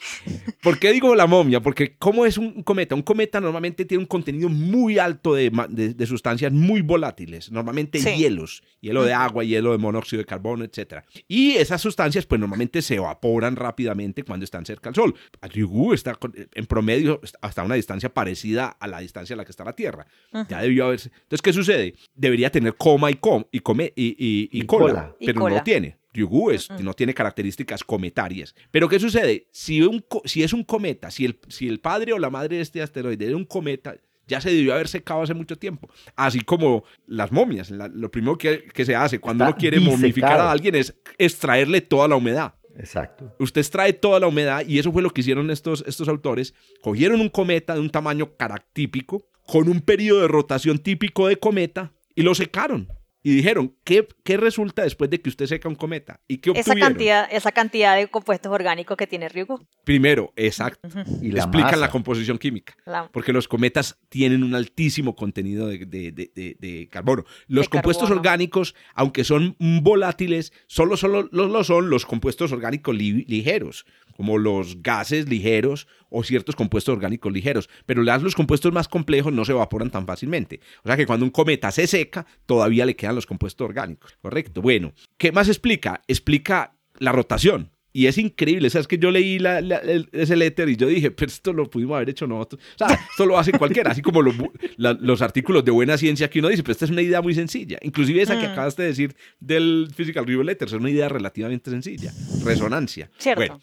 ¿Por qué digo la momia? Porque ¿cómo es un cometa? Un cometa normalmente tiene un contenido muy alto de, sustancias muy volátiles, normalmente hielos, hielo de agua, hielo de monóxido de carbono, etc. Y esas sustancias pues normalmente se evaporan rápidamente cuando están cerca del Sol. Ryugu está en promedio hasta una distancia parecida a la distancia a la que está la Tierra. Ya debió haberse. Entonces, ¿qué sucede? Debería tener coma y, com, y, come, y, cola, pero no lo tiene. Ryugu no tiene características cometarias. Pero ¿qué sucede? Si, un, si es un cometa, si el, si el padre o la madre de este asteroide era un cometa, ya se debió haber secado hace mucho tiempo. Así como las momias. lo primero que, se hace cuando uno quiere momificar a alguien es extraerle toda la humedad. Exacto. Usted extrae toda la humedad y eso fue lo que hicieron estos, estos autores. Cogieron un cometa de un tamaño caractípico, con un periodo de rotación típico de cometa, y lo secaron y dijeron, ¿qué, ¿qué, resulta después de que usted seca un cometa? ¿Y qué esa cantidad, esa cantidad de compuestos orgánicos que tiene Ryugu. Primero, exacto. Y la Explican la composición química. Porque los cometas tienen un altísimo contenido de, de, de, carbono. Los compuestos orgánicos, aunque son volátiles, solo, solo lo, son los compuestos orgánicos ligeros como los gases ligeros o ciertos compuestos orgánicos ligeros, pero los compuestos más complejos no se evaporan tan fácilmente. O sea que cuando un cometa se seca, todavía le quedan los compuestos orgánicos, ¿correcto? Bueno, ¿qué más explica? Explica la rotación. Y es increíble, ¿sabes? Que yo leí ese letter y yo dije, pero esto lo pudimos haber hecho nosotros. O sea, esto lo hace cualquiera, así como los, artículos de buena ciencia que uno dice, pero esta es una idea muy sencilla. Inclusive esa que mm. acabaste de decir del Physical Review Letters es una idea relativamente sencilla. Resonancia. Cierto.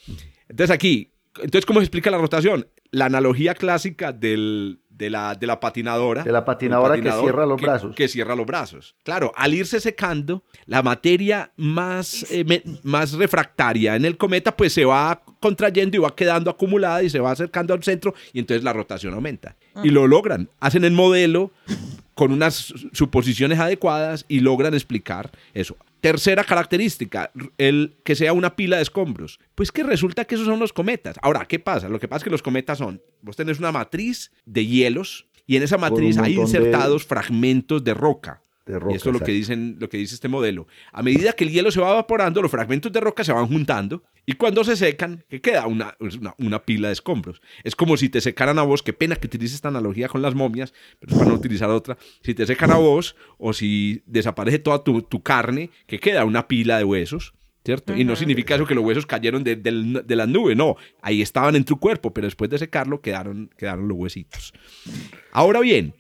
Entonces aquí, entonces, ¿cómo se explica la rotación? La analogía clásica del, de la, de la patinadora. De la patinadora que cierra los brazos. Que cierra los brazos. Claro, al irse secando, la materia más, eh, más refractaria en el cometa pues se va contrayendo y va quedando acumulada y se va acercando al centro y entonces la rotación aumenta. Y lo logran. Hacen el modelo con unas suposiciones adecuadas y logran explicar eso. Tercera característica, el que sea una pila de escombros. Pues que resulta que esos son los cometas. Ahora, ¿qué pasa? Lo que pasa es que los cometas son, vos tenés una matriz de hielos y en esa matriz hay insertados fragmentos de roca y esto es lo que, dicen, lo que dice este modelo. A medida que el hielo se va evaporando, los fragmentos de roca se van juntando y cuando se secan, ¿qué queda? Una, una, pila de escombros. Es como si te secaran a vos, qué pena que utilices esta analogía con las momias, pero es para no utilizar otra. Si te secan a vos o si desaparece toda tu, carne, ¿qué queda? Una pila de huesos. ¿Cierto? Y no significa eso que los huesos cayeron de, de, la nube, no, ahí estaban en tu cuerpo, pero después de secarlo quedaron, quedaron los huesitos. Ahora bien,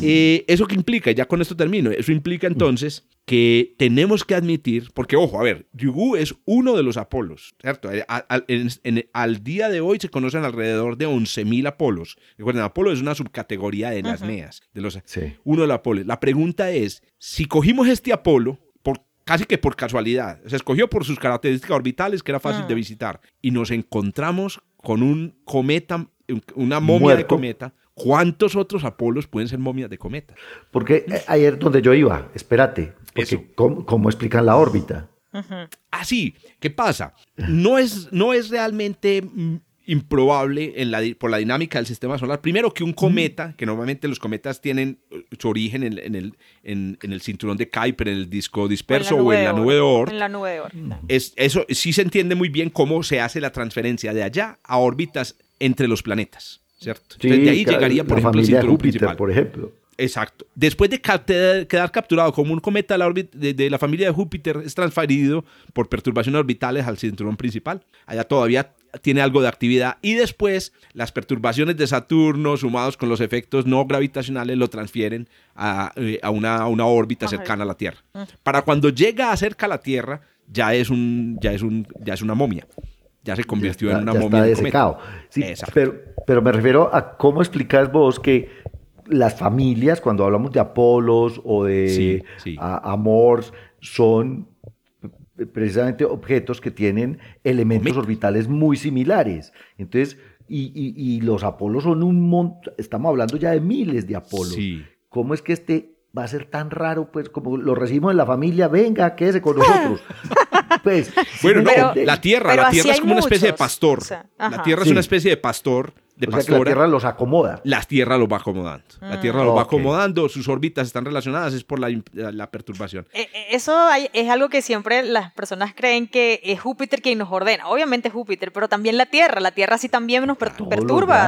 eh, ¿Eso qué implica? Ya con esto termino. Eso implica entonces que tenemos que admitir, porque ojo, a ver, Yugu es uno de los Apolos, ¿cierto? Eh, al día de hoy se conocen alrededor de 11.000 Apolos. Recuerden, Apolo es una subcategoría de las NEAS, de los, uno de los Apolos. La pregunta es, si cogimos este Apolo, por, casi que por casualidad, se escogió por sus características orbitales, que era fácil de visitar, y nos encontramos con un cometa, una momia de cometa, ¿Cuántos otros Apolos pueden ser momias de cometas? Porque eh, ayer donde yo iba, espérate, porque ¿cómo, explican la órbita? Ah, sí, ¿qué pasa? No es, no es realmente mm, improbable en la, por la dinámica del sistema solar. Primero que un cometa, que normalmente los cometas tienen eh, su origen en, el, en, el, cinturón de Kuiper, en el disco disperso o en la nube de Oort. En la nube de Oort. Es, eso sí se entiende muy bien cómo se hace la transferencia de allá a órbitas entre los planetas. ¿Cierto? de ahí llegaría, por ejemplo, el cinturón Júpiter, por ejemplo. Exacto. Después de quedar capturado como un cometa de la, de, la familia de Júpiter, es transferido por perturbaciones orbitales al cinturón principal. Allá todavía tiene algo de actividad. Y después, las perturbaciones de Saturno, sumados con los efectos no gravitacionales, lo transfieren a, eh, una, una, órbita cercana a la Tierra. Para cuando llega a cerca a la Tierra, ya es, un, ya es, un, ya es una momia ya se convirtió en una momia. Está Sí, pero, pero me refiero a cómo explicas vos que las familias, cuando hablamos de Apolos o de Amors, son precisamente objetos que tienen elementos orbitales muy similares. Entonces, y, los Apolos son un montón, estamos hablando ya de miles de Apolos. ¿Cómo es que este va a ser tan raro, pues, como lo recibimos en la familia, venga, quédese con nosotros? Pues, bueno, no, la tierra, la tierra es como una especie de pastor. la tierra es una especie de pastor de la tierra los acomoda. La tierra los va acomodando. La tierra los va acomodando, sus órbitas están relacionadas, es por la, perturbación. Eh, eh, eso es algo que siempre las personas creen que es Júpiter quien nos ordena. Obviamente es Júpiter, pero también la tierra. La tierra sí también nos perturba.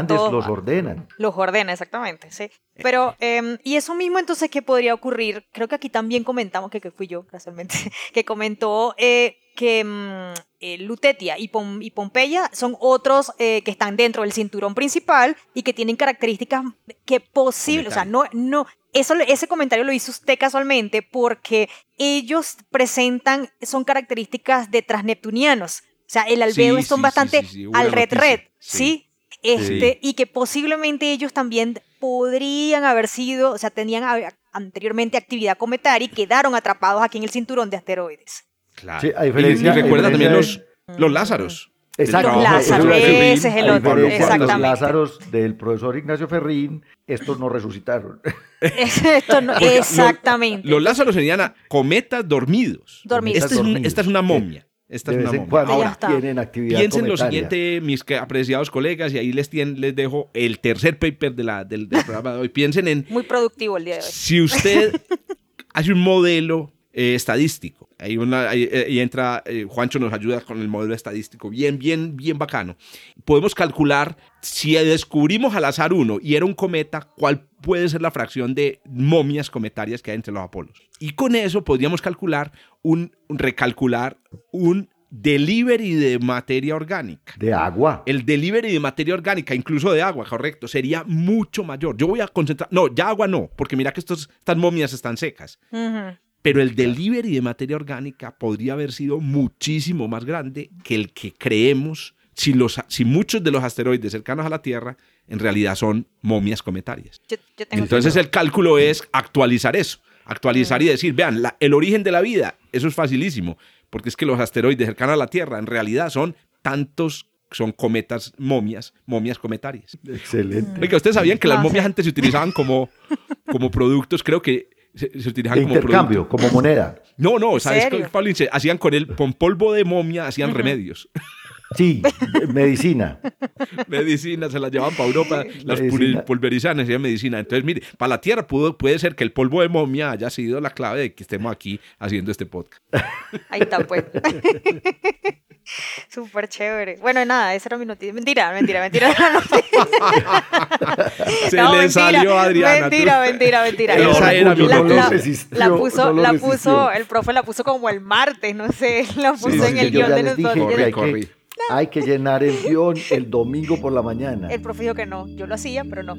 Los todos, los ordenan. Los ordena, exactamente, sí. Pero, em, y eso mismo entonces, ¿qué podría ocurrir? Creo que aquí también comentamos, que, que fui yo casualmente, que comentó eh, que mm, eh, Lutetia y, Pompeya son otros eh, que están dentro del cinturón principal y que tienen características que posible, o sea, no, no, eso, ese comentario lo hizo usted casualmente porque ellos presentan, son características de transneptunianos, o sea, el albedo son bastante al red red, ¿sí? Este, y que posiblemente ellos también podrían haber sido, o sea, tenían anteriormente actividad cometaria y quedaron atrapados aquí en el cinturón de asteroides. Claro. Sí, y, recuerda también los, los Lázaros. Exacto. Los Lázaros, ese es el otro. Exactamente. Los Lázaros del profesor Ignacio Ferrín, estos no resucitaron. Esto no, exactamente. Los, Lázaros serían cometas dormidos. Dormidos. Esta, es, esta es una momia. Esta es una. Ahora, tienen actividad piensen lo siguiente, mis apreciados colegas, y ahí les, les dejo el tercer paper de la, del, del programa de hoy. Piensen en... Muy productivo el día de hoy. Si usted hace un modelo eh, estadístico Ahí, una, ahí, entra, eh, Juancho nos ayuda con el modelo estadístico, bien, bien, bien bacano. Podemos calcular si descubrimos al azar uno y era un cometa, cuál puede ser la fracción de momias cometarias que hay entre los Apolos. Y con eso podríamos calcular un, recalcular un delivery de materia orgánica. De agua. El delivery de materia orgánica, incluso de agua, correcto, sería mucho mayor. Yo voy a concentrar, no, ya agua no, porque mira que estos, estas momias están secas. Pero el delivery de materia orgánica podría haber sido muchísimo más grande que el que creemos si, los, si muchos de los asteroides cercanos a la Tierra en realidad son momias cometarias. Entonces el cálculo es actualizar eso, actualizar y decir, vean, el origen de la vida, eso es facilísimo porque es que los asteroides cercanos a la Tierra en realidad son tantos son cometas momias, momias cometarias. Excelente. Porque ustedes sabían que las momias antes se utilizaban como, como productos, creo que se, utilizaban como intercambio, como moneda. No, no, ¿sabes? Pablo, hacían con el con polvo de momia, hacían remedios. Sí, medicina. medicina, se las llevaban para Europa, las pulverizan, hacían medicina. Entonces, mire, para la Tierra pudo, puede ser que el polvo de momia haya sido la clave de que estemos aquí haciendo este podcast. Ahí está, pues. Súper chévere. Bueno, nada, esa era mi noticia. Mentira, mentira, mentira. Se le salió a Adriana. Mentira, mentira, mentira. Esa era mi noticia. La, puso, la puso, el profe la puso como el martes, no sé, la puso en el guion de nosotros. Hay que llenar el guion el domingo por la mañana. El profe dijo que no. Yo lo hacía, pero no.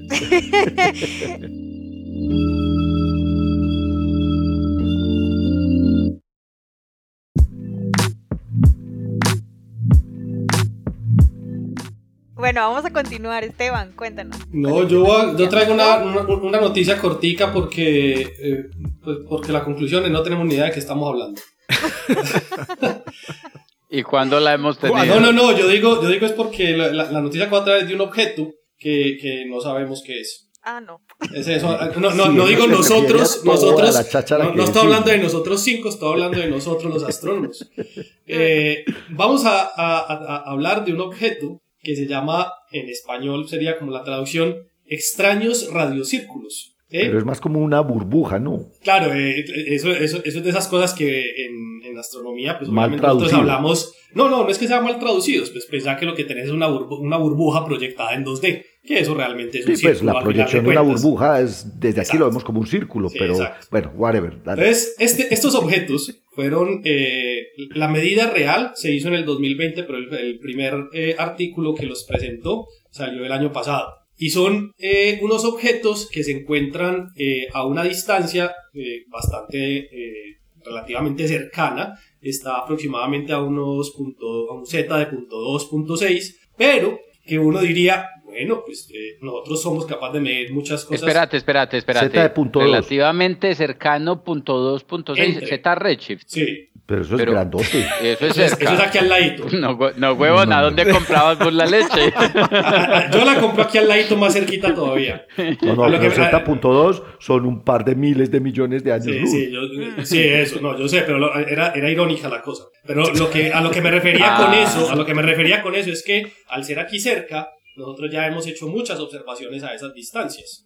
Bueno, vamos a continuar. Esteban, cuéntanos. No, yo, yo traigo una, una, noticia cortica porque, eh, pues, porque la conclusión es no tenemos ni idea de qué estamos hablando. ¿Y cuándo la hemos tenido? No, no, no, yo digo, yo digo es porque la, la, noticia que va a traer es de un objeto que, que no sabemos qué es. Ah, no. Es eso. No, no, no digo nosotros, nosotros. No, no estoy hablando de nosotros cinco, estoy hablando de nosotros los astrónomos. Eh, vamos a, a, a, hablar de un objeto que se llama, en español sería como la traducción, extraños radiocírculos. Pero es más como una burbuja, ¿no? Claro, eh, eso, eso, eso, es de esas cosas que en, en astronomía, pues nosotros hablamos. No, no, no es que sean mal traducidos, pues pensá que lo que tenés es una, una burbuja proyectada en 2D, que eso realmente es un sí, pues la proyección de, una burbuja es, desde aquí lo vemos como un círculo, pero bueno, whatever. Entonces, este, estos objetos fueron, eh, la medida real se hizo en el 2020, pero el, primer eh, artículo que los presentó salió el año pasado. Y son eh, unos objetos que se encuentran eh, a una distancia eh, bastante relativamente cercana, está aproximadamente a, unos punto, a un z de punto 2.6, pero que uno diría, bueno, pues nosotros somos capaces de medir muchas cosas. Espérate, espérate, espérate. Z de punto Relativamente cercano, punto 2.6, Z redshift. Sí. Pero eso es grandote. Eso es cerca. Eso es aquí al ladito. No, no huevón, ¿a dónde comprabas por la leche? yo la compro aquí al ladito más cerquita todavía. No, no, pero Z.2 son un par de miles de millones de años. Sí, sí, yo, sí, eso, no, yo sé, pero era, era irónica la cosa. Pero lo que, a lo que me refería con ah. eso, a lo que me refería con eso es que al ser aquí cerca, nosotros ya hemos hecho muchas observaciones a esas distancias.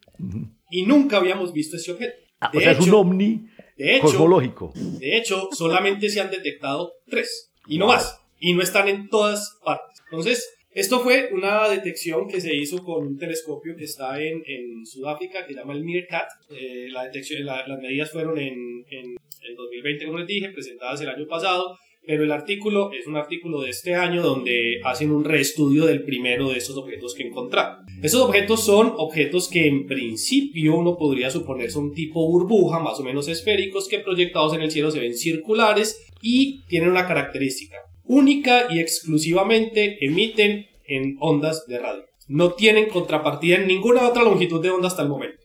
Y nunca habíamos visto ese objeto. Ah, o sea, es un ovni de hecho, cosmológico. De hecho, solamente se han detectado tres y no más. Y no están en todas partes. Entonces, esto fue una detección que se hizo con un telescopio que está en, en Sudáfrica, que se llama el Meerkat. Eh, la detección, las medidas fueron en, en, en 2020, como les dije, presentadas el año pasado pero el artículo es un artículo de este año donde hacen un reestudio del primero de estos objetos que encontraron. Estos objetos son objetos que en principio uno podría suponer son tipo burbuja, más o menos esféricos, que proyectados en el cielo se ven circulares y tienen una característica única y exclusivamente emiten en ondas de radio. No tienen contrapartida en ninguna otra longitud de onda hasta el momento.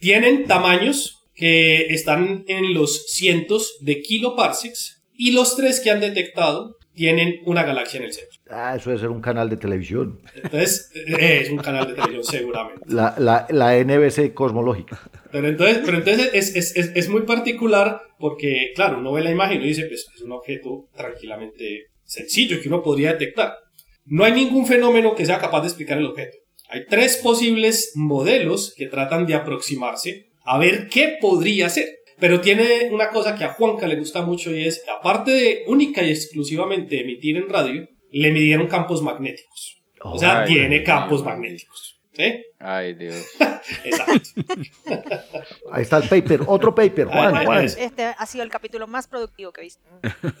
Tienen tamaños que están en los cientos de kiloparsecs y los tres que han detectado tienen una galaxia en el centro. Ah, eso debe ser un canal de televisión. Entonces, eh, es un canal de televisión, seguramente. La, la, la NBC cosmológica. Pero entonces, pero entonces es, es, es, es, muy particular porque, claro, uno ve la imagen y dice, pues es un objeto tranquilamente sencillo que uno podría detectar. No hay ningún fenómeno que sea capaz de explicar el objeto. Hay tres posibles modelos que tratan de aproximarse a ver qué podría ser. Pero tiene una cosa que a Juanca le gusta mucho y es, aparte de única y exclusivamente emitir en radio, le midieron campos magnéticos. o sea, tiene campos magnéticos. ¿Sí? Ay, Dios. Exacto. Ahí está el paper, otro paper, Juan, Juan. Este ha sido el capítulo más productivo que he visto.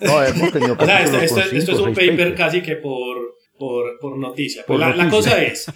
No, hemos tenido o sea, esto, esto, esto es un paper casi que por, por, por noticia. Pues la, la cosa es,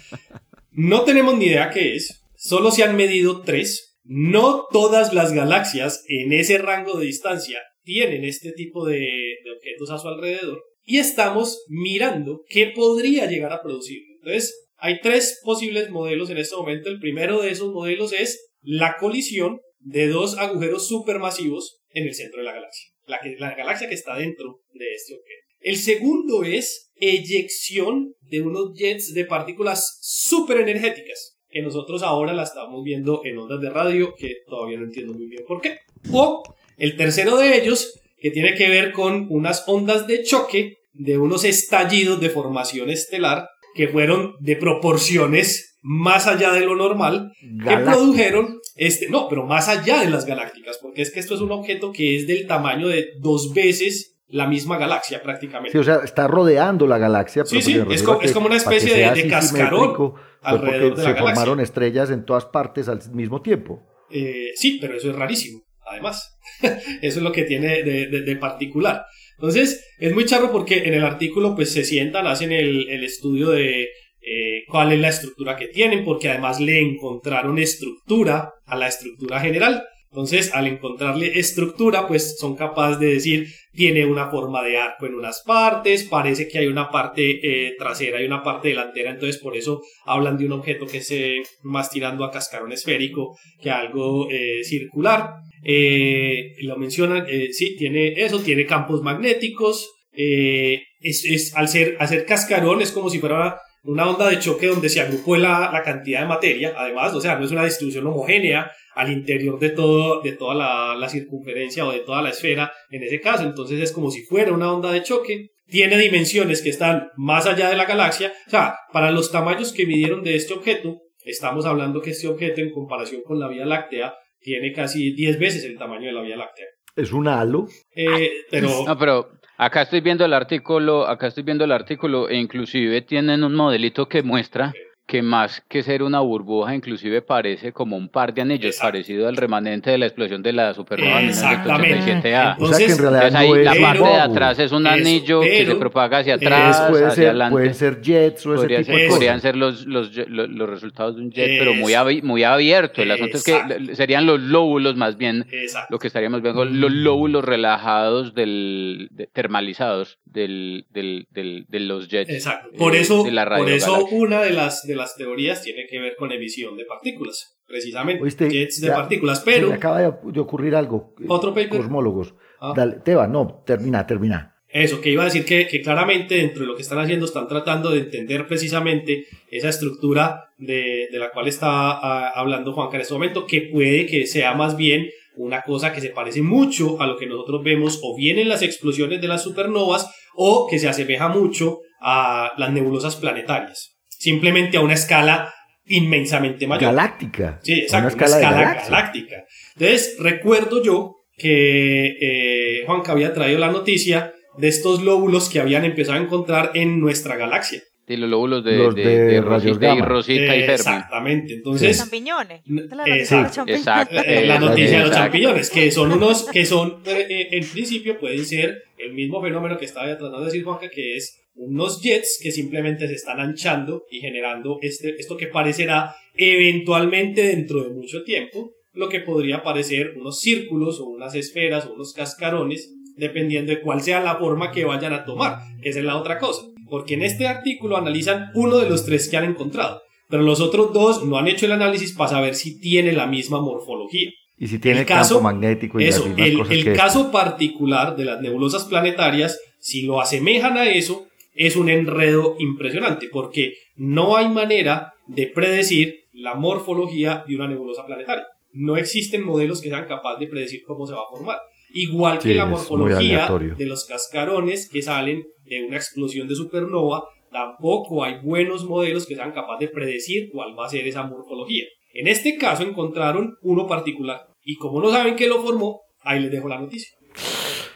no tenemos ni idea qué es, solo se han medido tres. No todas las galaxias en ese rango de distancia tienen este tipo de, objetos a su alrededor y estamos mirando qué podría llegar a producir. Entonces, hay tres posibles modelos en este momento. El primero de esos modelos es la colisión de dos agujeros supermasivos en el centro de la galaxia. La, la galaxia que está dentro de este objeto. El segundo es eyección de unos jets de partículas superenergéticas, que nosotros ahora la estamos viendo en ondas de radio, que todavía no entiendo muy bien por qué. O el tercero de ellos, que tiene que ver con unas ondas de choque de unos estallidos de formación estelar que fueron de proporciones más allá de lo normal, que produjeron este, no, pero más allá de las galácticas, porque es que esto es un objeto que es del tamaño de dos veces la misma galaxia prácticamente. Sí, o sea, está rodeando la galaxia. Sí, sí, es como, una especie de, cascarón la se formaron estrellas en todas partes al mismo tiempo. Eh, sí, pero eso es rarísimo, además. eso es lo que tiene de particular. Entonces, es muy charro porque en el artículo pues se sientan, hacen el, estudio de eh, cuál es la estructura que tienen, porque además le encontraron estructura a la estructura general. Entonces, al encontrarle estructura, pues son capaces de decir, tiene una forma de arco en unas partes, parece que hay una parte eh, trasera y una parte delantera, entonces por eso hablan de un objeto que se más tirando a cascarón esférico que algo eh, circular. Eh, lo mencionan, sí, tiene eso, tiene campos magnéticos. Eh, es, al ser hacer cascarón es como si fuera una onda de choque donde se agrupó la, la, cantidad de materia, además, o sea, no es una distribución homogénea al interior de, todo, de toda la, la, circunferencia o de toda la esfera en ese caso, entonces es como si fuera una onda de choque, tiene dimensiones que están más allá de la galaxia, o sea, para los tamaños que midieron de este objeto, estamos hablando que este objeto en comparación con la Vía Láctea tiene casi 10 veces el tamaño de la Vía Láctea. Es un halo. Eh, pero... No, pero acá estoy viendo el artículo, acá estoy viendo el artículo e inclusive tienen un modelito que muestra que más que ser una burbuja, inclusive parece como un par de anillos, parecido al remanente de la explosión de la supernova 1987A. o sea que en realidad ahí la parte de atrás es un anillo que se propaga hacia atrás, puede hacia ser, adelante. Pueden ser jets o ese tipo de cosas. Podrían ser los, los, los, resultados de un jet, pero muy, muy abierto. El asunto es que serían los lóbulos más bien, lo que estaríamos viendo, los lóbulos relajados del, termalizados del, del, del, de los jets. Exacto. Por eh, eso, por eso una de las, de las teorías tiene que ver con emisión de partículas, precisamente, jets de partículas, pero... Acaba de ocurrir algo. Eh, Otro paper. Cosmólogos. Ah. Dale, Teba, no, termina, termina. Eso, que iba a decir que, que, claramente dentro de lo que están haciendo están tratando de entender precisamente esa estructura de, de la cual está ah, hablando Juanca en este momento, que puede que sea más bien una cosa que se parece mucho a lo que nosotros vemos o bien en las explosiones de las supernovas o que se asemeja mucho a las nebulosas planetarias simplemente a una escala inmensamente mayor. Galáctica. Sí, exacto, una escala, galáctica. Entonces, recuerdo yo que eh, Juanca había traído la noticia de estos lóbulos que habían empezado a encontrar en nuestra galaxia. De los lóbulos de, los de, Rosita, y Rosita y Exactamente, entonces... champiñones. Exacto, exacto. Eh, la noticia de los champiñones, que son unos, que son, eh, en principio pueden ser el mismo fenómeno que estaba tratando de decir Juanca, que es unos jets que simplemente se están anchando y generando este, esto que parecerá eventualmente dentro de mucho tiempo, lo que podría parecer unos círculos o unas esferas o unos cascarones, dependiendo de cuál sea la forma que vayan a tomar, que esa es la otra cosa, porque en este artículo analizan uno de los tres que han encontrado, pero los otros dos no han hecho el análisis para saber si tiene la misma morfología. Y si tiene el caso, campo magnético y eso, el, el caso particular de las nebulosas planetarias, si lo asemejan a eso, es un enredo impresionante porque no hay manera de predecir la morfología de una nebulosa planetaria. No existen modelos que sean capaces de predecir cómo se va a formar. Igual que la morfología de los cascarones que salen de una explosión de supernova, tampoco hay buenos modelos que sean capaces de predecir cuál va a ser esa morfología. En este caso encontraron uno particular, Y como no saben qué lo formó, ahí les dejo la noticia.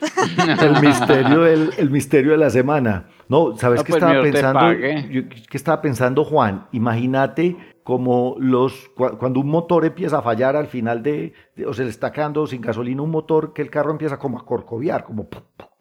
el misterio el misterio de la semana. No, ¿sabes qué pues, estaba pensando? ¿Qué estaba pensando Juan? Imagínate como los cuando un motor empieza a fallar al final de, o se le está quedando sin gasolina un motor que el carro empieza como a corcoviar, como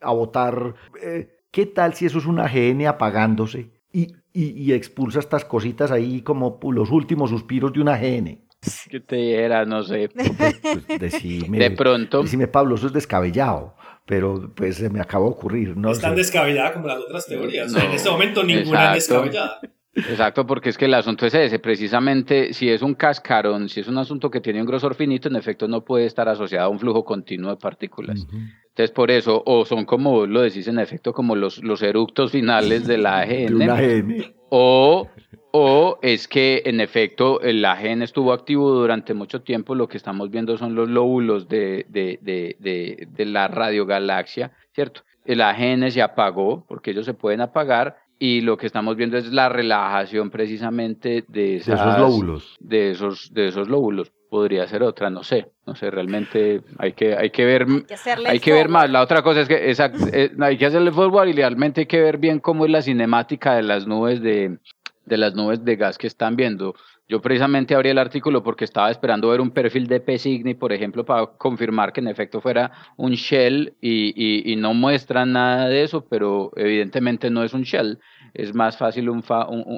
a botar. Eh, ¿Qué tal si eso es una GN apagándose y, y, expulsa estas cositas ahí como los últimos suspiros de una GN? Que te era, no sé. Pues, decime, de pronto. Decime, Pablo, eso es descabellado pero pues se me acaba de ocurrir. No es tan descabellada como las otras teorías. en este momento ninguna es descabellada. Exacto, porque es que el asunto es ese, precisamente si es un cascarón, si es un asunto que tiene un grosor finito, en efecto no puede estar asociado a un flujo continuo de partículas. Entonces por eso, o son como lo decís en efecto, como los, los eructos finales de la AGN, o, o es que en efecto el AGN estuvo activo durante mucho tiempo, lo que estamos viendo son los lóbulos de, de, de, de la radiogalaxia, ¿cierto? El AGN se apagó, porque ellos se pueden apagar, y lo que estamos viendo es la relajación precisamente de, esos lóbulos. De esos, de esos lóbulos. Podría ser otra, no sé, no sé, realmente hay que, hay que ver, hay que, ver más. La otra cosa es que eh, hay que hacerle forward y realmente hay que ver bien cómo es la cinemática de las nubes de, de las nubes de gas que están viendo. Yo precisamente abrí el artículo porque estaba esperando ver un perfil de P-Signi, por ejemplo, para confirmar que en efecto fuera un shell y, y, no muestran nada de eso, pero evidentemente no es un shell. Es más fácil un,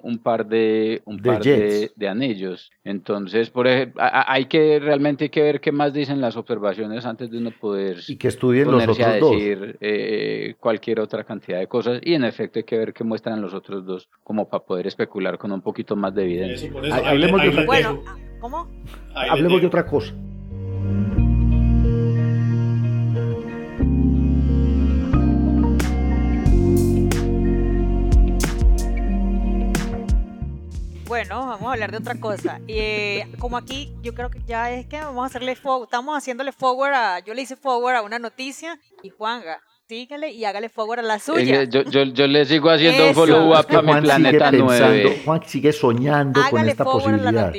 un, par de un par de, anillos. Entonces, por ejemplo, hay que realmente hay que ver qué más dicen las observaciones antes de uno poder y que estudien los otros a decir eh, cualquier otra cantidad de cosas. Y en efecto hay que ver qué muestran los otros dos como para poder especular con un poquito más de evidencia. Hablemos de otra bueno, ¿cómo? Hablemos de otra cosa. Bueno, vamos a hablar de otra cosa. Eh, como aquí, yo creo que ya es que vamos a hacerle estamos haciéndole forward a, yo le hice forward a una noticia y Juanga, sígale y hágale favor a la suya. Yo, yo, yo le sigo haciendo un follow-up a mi planeta 9. Juan sigue soñando con esta posibilidad.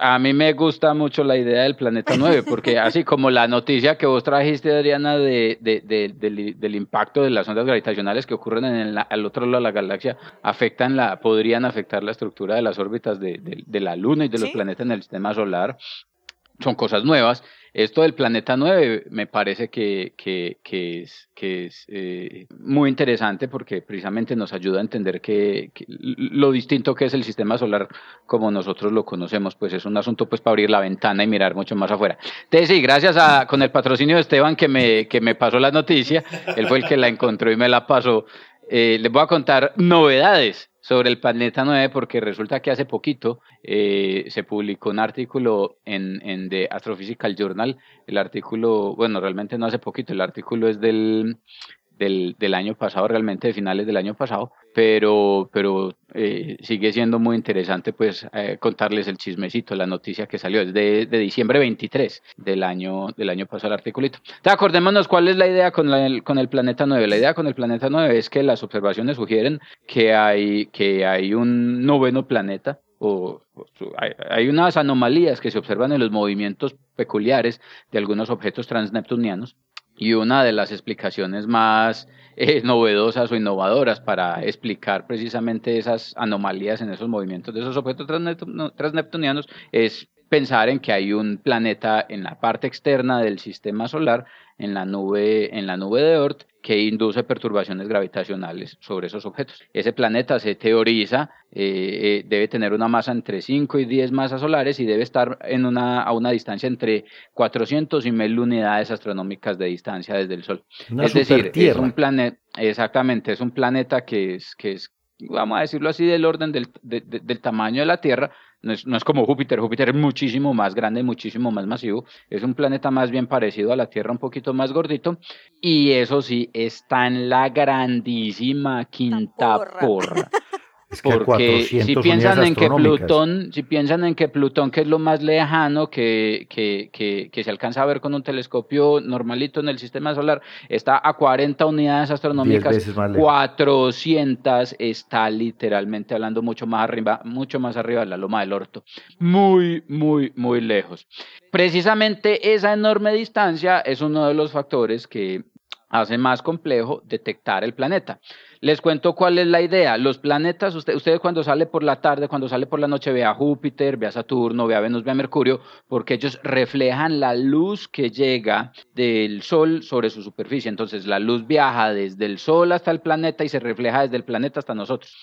A, a, mí me gusta mucho la idea del planeta 9, porque así como la noticia que vos trajiste, Adriana, de, de, de, del, impacto de las ondas gravitacionales que ocurren en el, al otro lado de la galaxia, afectan la, podrían afectar la estructura de las órbitas de, la Luna y de los planetas en el sistema solar. Son cosas nuevas. Esto del planeta 9 me parece que, que, es, que es eh, muy interesante porque precisamente nos ayuda a entender que, lo distinto que es el sistema solar como nosotros lo conocemos, pues es un asunto pues para abrir la ventana y mirar mucho más afuera. Entonces sí, gracias a, con el patrocinio de Esteban que me, que me pasó la noticia, él fue el que la encontró y me la pasó, eh, les voy a contar novedades sobre el planeta 9 porque resulta que hace poquito eh, se publicó un artículo en, en The Astrophysical Journal. El artículo, bueno, realmente no hace poquito, el artículo es del del, año pasado, realmente de finales del año pasado, pero, pero eh, sigue siendo muy interesante pues eh, contarles el chismecito, la noticia que salió, es de, diciembre 23 del año, del año pasado el articulito. Acordémonos cuál es la idea con, el, con el planeta 9. La idea con el planeta 9 es que las observaciones sugieren que hay, que hay un noveno planeta o, hay, unas anomalías que se observan en los movimientos peculiares de algunos objetos transneptunianos y una de las explicaciones más eh, novedosas o innovadoras para explicar precisamente esas anomalías en esos movimientos de esos objetos transneptunianos es pensar en que hay un planeta en la parte externa del sistema solar, en la nube, en la nube de Oort, que induce perturbaciones gravitacionales sobre esos objetos. Ese planeta se teoriza, eh, eh, debe tener una masa entre 5 y 10 masas solares y debe estar en una, a una distancia entre 400 y 1000 unidades astronómicas de distancia desde el Sol. es decir, es un planeta, exactamente, es un planeta que es, que es, vamos a decirlo así, del orden del, del tamaño de la Tierra, no es, no es, como Júpiter, Júpiter es muchísimo más grande, muchísimo más masivo, es un planeta más bien parecido a la Tierra, un poquito más gordito, y eso sí, está en la grandísima quinta porra. Porque si piensan en que Plutón, si piensan en que Plutón, que es lo más lejano que, que, que, se alcanza a ver con un telescopio normalito en el sistema solar, está a 40 unidades astronómicas, 400 está literalmente hablando mucho más arriba, mucho más arriba de la loma del orto, muy, muy, muy lejos. Precisamente esa enorme distancia es uno de los factores que hace más complejo detectar el planeta. Les cuento cuál es la idea. Los planetas, usted, ustedes cuando sale por la tarde, cuando sale por la noche, ve a Júpiter, ve a Saturno, ve a Venus, ve a Mercurio, porque ellos reflejan la luz que llega del Sol sobre su superficie. Entonces la luz viaja desde el Sol hasta el planeta y se refleja desde el planeta hasta nosotros.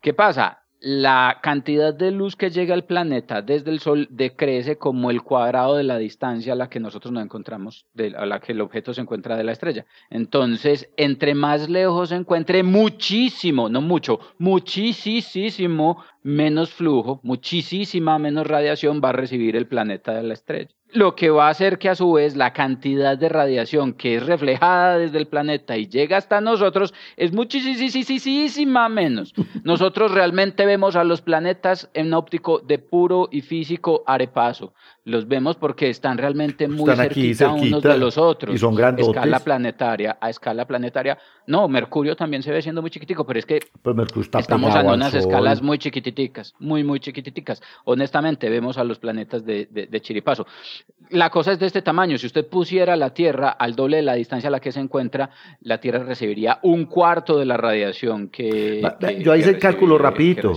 ¿Qué pasa? La cantidad de luz que llega al planeta desde el Sol decrece como el cuadrado de la distancia a la que nosotros nos encontramos, a la que el objeto se encuentra de la estrella. Entonces, entre más lejos se encuentre, muchísimo, no mucho, muchísimo menos flujo, muchísima menos radiación va a recibir el planeta de la estrella lo que va a hacer que a su vez la cantidad de radiación que es reflejada desde el planeta y llega hasta nosotros es muchísima menos. Nosotros realmente vemos a los planetas en óptico de puro y físico arepaso. Los vemos porque están realmente muy cerquita, unos de los otros. Y son grandes. A escala planetaria, a escala planetaria. No, Mercurio también se ve siendo muy chiquitico, pero es que pues estamos en unas escalas muy chiquititicas, muy, muy chiquititicas. Honestamente, vemos a los planetas de, de chiripazo la cosa es de este tamaño. Si usted pusiera la Tierra al doble de la distancia a la que se encuentra, la Tierra recibiría un cuarto de la radiación que... Yo hice el cálculo rapidito.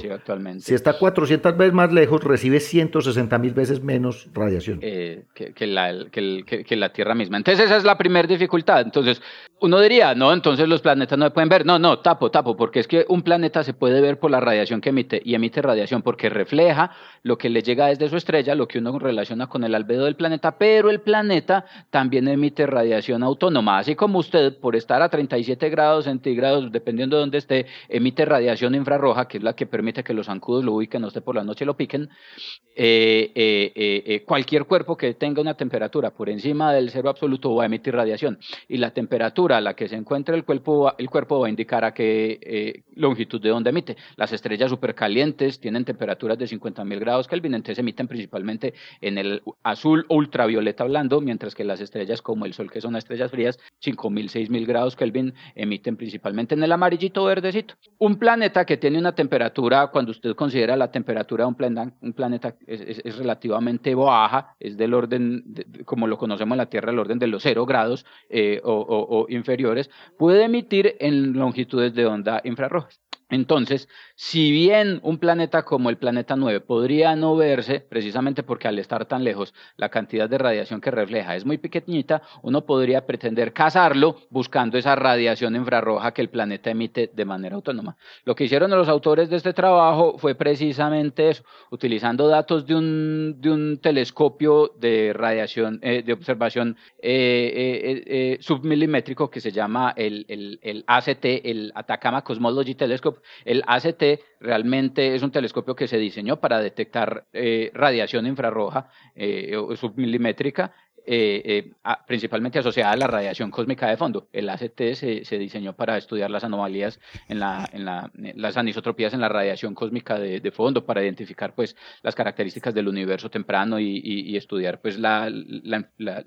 Si está 400 veces más lejos, recibe 160 mil veces menos radiación. Eh, que, la, que, la Tierra misma. Entonces esa es la primera dificultad. Entonces uno diría, no, entonces los planetas no se pueden ver. No, no, tapo, tapo, porque es que un planeta se puede ver por la radiación que emite y emite radiación porque refleja lo que le llega desde su estrella, lo que uno relaciona con el albedo del planeta, pero el planeta también emite radiación autónoma, así como usted por estar a 37 grados centígrados, dependiendo de dónde esté, emite radiación infrarroja, que es la que permite que los zancudos lo ubiquen, no esté por la noche y lo piquen, eh, eh, eh, cualquier cuerpo que tenga una temperatura por encima del cero absoluto va a emitir radiación y la temperatura a la que se encuentra el cuerpo, el cuerpo va a indicar a qué longitud de onda emite. Las estrellas supercalientes tienen temperaturas de 50.000 grados Kelvin, entonces emiten principalmente en el azul ultravioleta hablando, mientras que las estrellas como el Sol, que son estrellas frías, 5.000, 6.000 grados Kelvin, emiten principalmente en el amarillito verdecito. Un planeta que tiene una temperatura, cuando usted considera la temperatura de un, planeta, un planeta es, relativamente baja, es del orden, como lo conocemos en la Tierra, el orden de los 0 grados eh, o inferiores, puede emitir en longitudes de onda infrarrojas. Entonces, si bien un planeta como el planeta 9 podría no verse, precisamente porque al estar tan lejos la cantidad de radiación que refleja es muy pequeñita, uno podría pretender cazarlo buscando esa radiación infrarroja que el planeta emite de manera autónoma. Lo que hicieron los autores de este trabajo fue precisamente eso, utilizando datos de un, de un telescopio de radiación, eh, de observación eh, eh, submilimétrico que se llama el, el, el ACT, el Atacama Cosmology Telescope, el ACT realmente es un telescopio que se diseñó para detectar eh, radiación infrarroja eh, submilimétrica eh, eh principalmente asociada a la radiación cósmica de fondo. El ACT se, se diseñó para estudiar las anomalías en, la, en la, las anisotropías en la radiación cósmica de, fondo, para identificar pues, las características del universo temprano y, estudiar pues, la,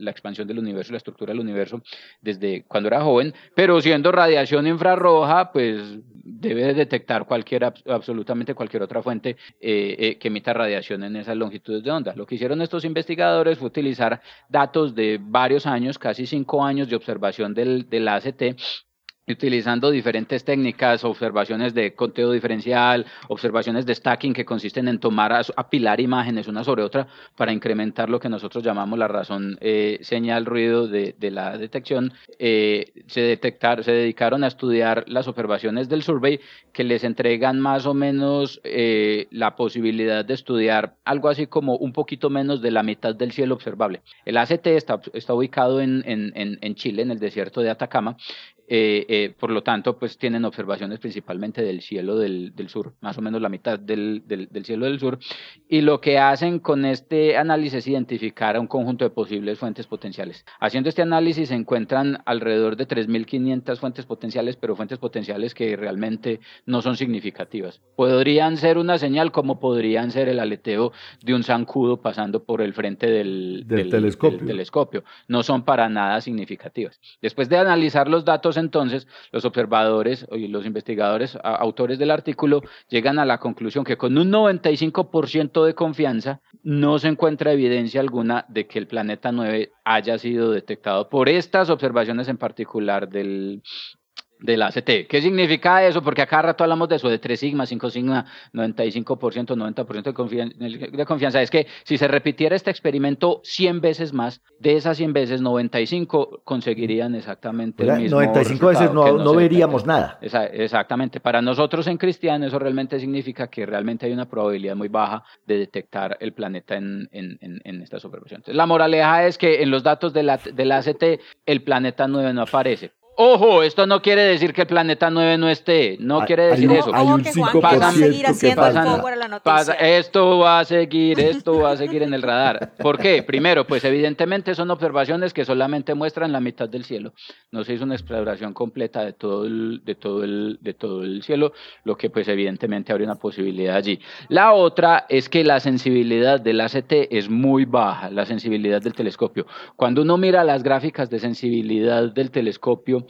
expansión del universo, la estructura del universo desde cuando era joven, pero siendo radiación infrarroja, pues debe detectar cualquier, absolutamente cualquier otra fuente eh, eh, que emita radiación en esas longitudes de onda. Lo que hicieron estos investigadores fue utilizar datos de varios años, casi cinco años de observación del, del ACT utilizando diferentes técnicas, observaciones de conteo diferencial, observaciones de stacking que consisten en tomar, apilar imágenes una sobre otra para incrementar lo que nosotros llamamos la razón eh, señal ruido de, la detección, eh, se, detectar, se dedicaron a estudiar las observaciones del survey que les entregan más o menos eh, la posibilidad de estudiar algo así como un poquito menos de la mitad del cielo observable. El ACT está, está ubicado en Chile, en el desierto de Atacama, eh, eh, por lo tanto, pues tienen observaciones principalmente del cielo del, del sur, más o menos la mitad del, del, del, cielo del sur, y lo que hacen con este análisis es identificar a un conjunto de posibles fuentes potenciales. Haciendo este análisis se encuentran alrededor de 3.500 fuentes potenciales, pero fuentes potenciales que realmente no son significativas. Podrían ser una señal como podrían ser el aleteo de un zancudo pasando por el frente del, telescopio. No son para nada significativas. Después de analizar los datos entonces, los observadores y los investigadores, autores del artículo, llegan a la conclusión que con un 95% de confianza no se encuentra evidencia alguna de que el planeta 9 haya sido detectado. Por estas observaciones en particular del, de la ACT. ¿Qué significa eso? Porque acá rato hablamos de eso, de 3 sigma, 5 sigma, 95%, 90% de, confianza, de confianza. Es que si se repitiera este experimento 100 veces más, de esas 100 veces, 95 conseguirían exactamente el mismo 95 veces no, no, veríamos nada. exactamente. Para nosotros en Cristian eso realmente significa que realmente hay una probabilidad muy baja de detectar el planeta en, en, en, estas observaciones. La moraleja es que en los datos de la, de la ACT el planeta 9 no aparece. Ojo, esto no quiere decir que el planeta 9 no esté, no quiere decir eso. Hay un 5% va a seguir haciendo pasa, esto va a seguir, esto va a seguir en el radar. ¿Por qué? Primero, pues evidentemente son observaciones que solamente muestran la mitad del cielo. No se hizo una exploración completa de todo el, de todo el, de todo el cielo, lo que pues evidentemente abre una posibilidad allí. La otra es que la sensibilidad del ACT es muy baja, la sensibilidad del telescopio. Cuando uno mira las gráficas de sensibilidad del telescopio,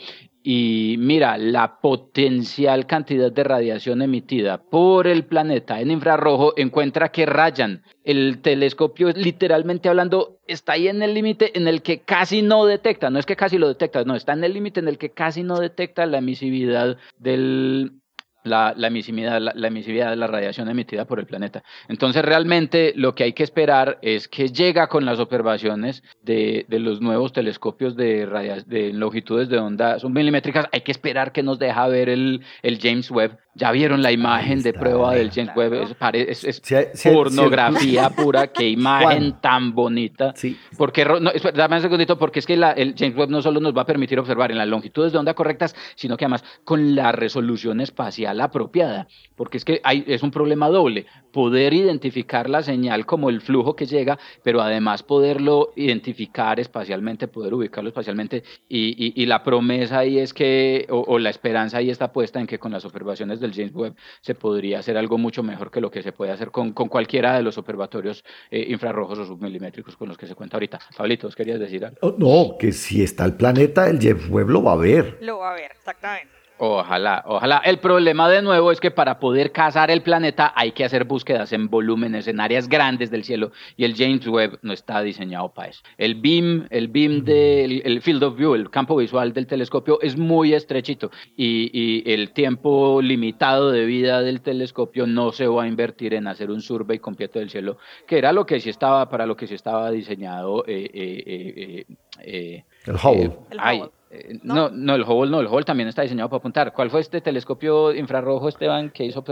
y mira la potencial cantidad de radiación emitida por el planeta en infrarrojo, encuentra que rayan. El telescopio, literalmente hablando, está ahí en el límite en el que casi no detecta, no es que casi lo detecta, no, está en el límite en el que casi no detecta la emisividad del, la, emisividad, la, emisividad de la radiación emitida por el planeta. Entonces, realmente lo que hay que esperar es que llega con las observaciones de, de los nuevos telescopios de, de longitudes de onda submilimétricas, hay que esperar que nos deja ver el, el James Webb ya vieron la imagen de prueba del James Webb, es, pornografía pura, qué imagen tan bonita. Sí. Porque, no, dame un segundito, porque es que la, el James Webb no solo nos va a permitir observar en las longitudes de onda correctas, sino que además con la resolución espacial apropiada, porque es que hay, es un problema doble, poder identificar la señal como el flujo que llega, pero además poderlo identificar espacialmente, poder ubicarlo espacialmente, y, y, la promesa ahí es que, o, o la esperanza ahí está puesta en que con las observaciones de el James Webb se podría hacer algo mucho mejor que lo que se puede hacer con, con cualquiera de los observatorios eh, infrarrojos o submilimétricos con los que se cuenta ahorita. Pablito, ¿querías decir algo? Oh, no, que si está el planeta, el James Webb lo va a ver. Lo va a ver, exactamente. Ojalá, ojalá. El problema de nuevo es que para poder cazar el planeta hay que hacer búsquedas en volúmenes, en áreas grandes del cielo, y el James Webb no está diseñado para eso. El beam, el beam del el field of view, el campo visual del telescopio es muy estrechito y, y, el tiempo limitado de vida del telescopio no se va a invertir en hacer un survey completo del cielo, que era lo que sí estaba para lo que sí estaba diseñado. Eh, eh, eh, el Hubble. Eh, ¿No? ¿No? el Hubble no, el Hubble también está diseñado para apuntar. ¿Cuál fue este telescopio infrarrojo, Esteban, que hizo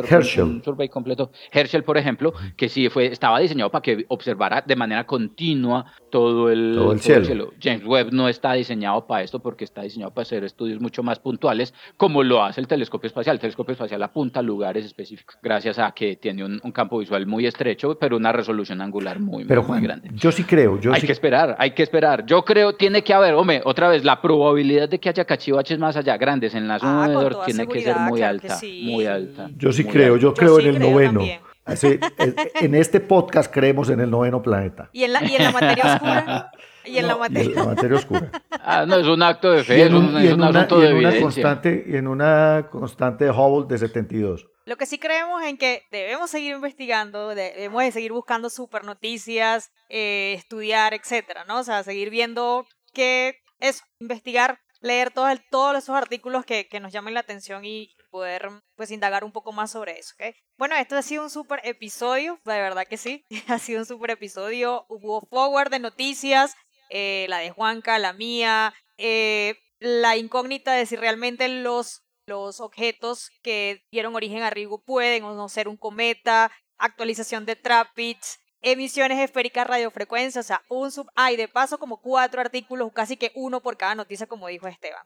un survey completo? Herschel, por ejemplo, que sí fue, estaba diseñado para que observara de manera continua todo el, cielo. James Webb no está diseñado para esto porque está diseñado para hacer estudios mucho más puntuales, como lo hace el telescopio espacial. El telescopio espacial apunta a lugares específicos, gracias a que tiene un, campo visual muy estrecho, pero una resolución angular muy, muy, grande. Yo sí creo. Yo hay que esperar, hay que esperar. Yo creo, tiene que haber, hombre, otra vez, la probabilidad de que haya cachivaches más allá grandes en la zona de Dor tiene que ser muy alta, muy alta. Yo sí creo, yo creo en el noveno. en este podcast creemos en el noveno planeta. ¿Y en la, y en la materia oscura? Y en, la, materia... oscura. Ah, no, es un acto de fe, es un, es un asunto de una constante Y en una constante de Hubble de 72. Lo que sí creemos en que debemos seguir investigando, debemos de seguir buscando super noticias, eh, estudiar, etcétera, ¿no? O sea, seguir viendo qué es investigar leer todos, esos artículos que, que, nos llamen la atención y poder pues indagar un poco más sobre eso. ¿okay? Bueno, esto ha sido un súper episodio, de verdad que sí, ha sido un súper episodio. Hubo forward de noticias, eh, la de Juanca, la mía, eh, la incógnita de si realmente los, los objetos que dieron origen a Rigo pueden o no ser un cometa, actualización de Trappist, emisiones esféricas radiofrecuencia, o sea, un sub... Ay, de paso como cuatro artículos, casi que uno por cada noticia, como dijo Esteban.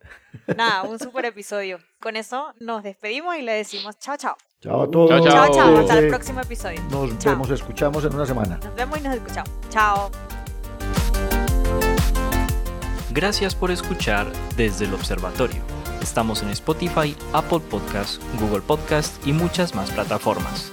Nada, un super episodio. Con eso nos despedimos y le decimos chao, chao. Chao a todos. Chao, chao. Hasta el próximo episodio. Nos vemos, escuchamos en una semana. Nos vemos y nos escuchamos. Chao. Gracias por escuchar desde el observatorio. Estamos en Spotify, Apple Podcasts, Google Podcasts y muchas más plataformas.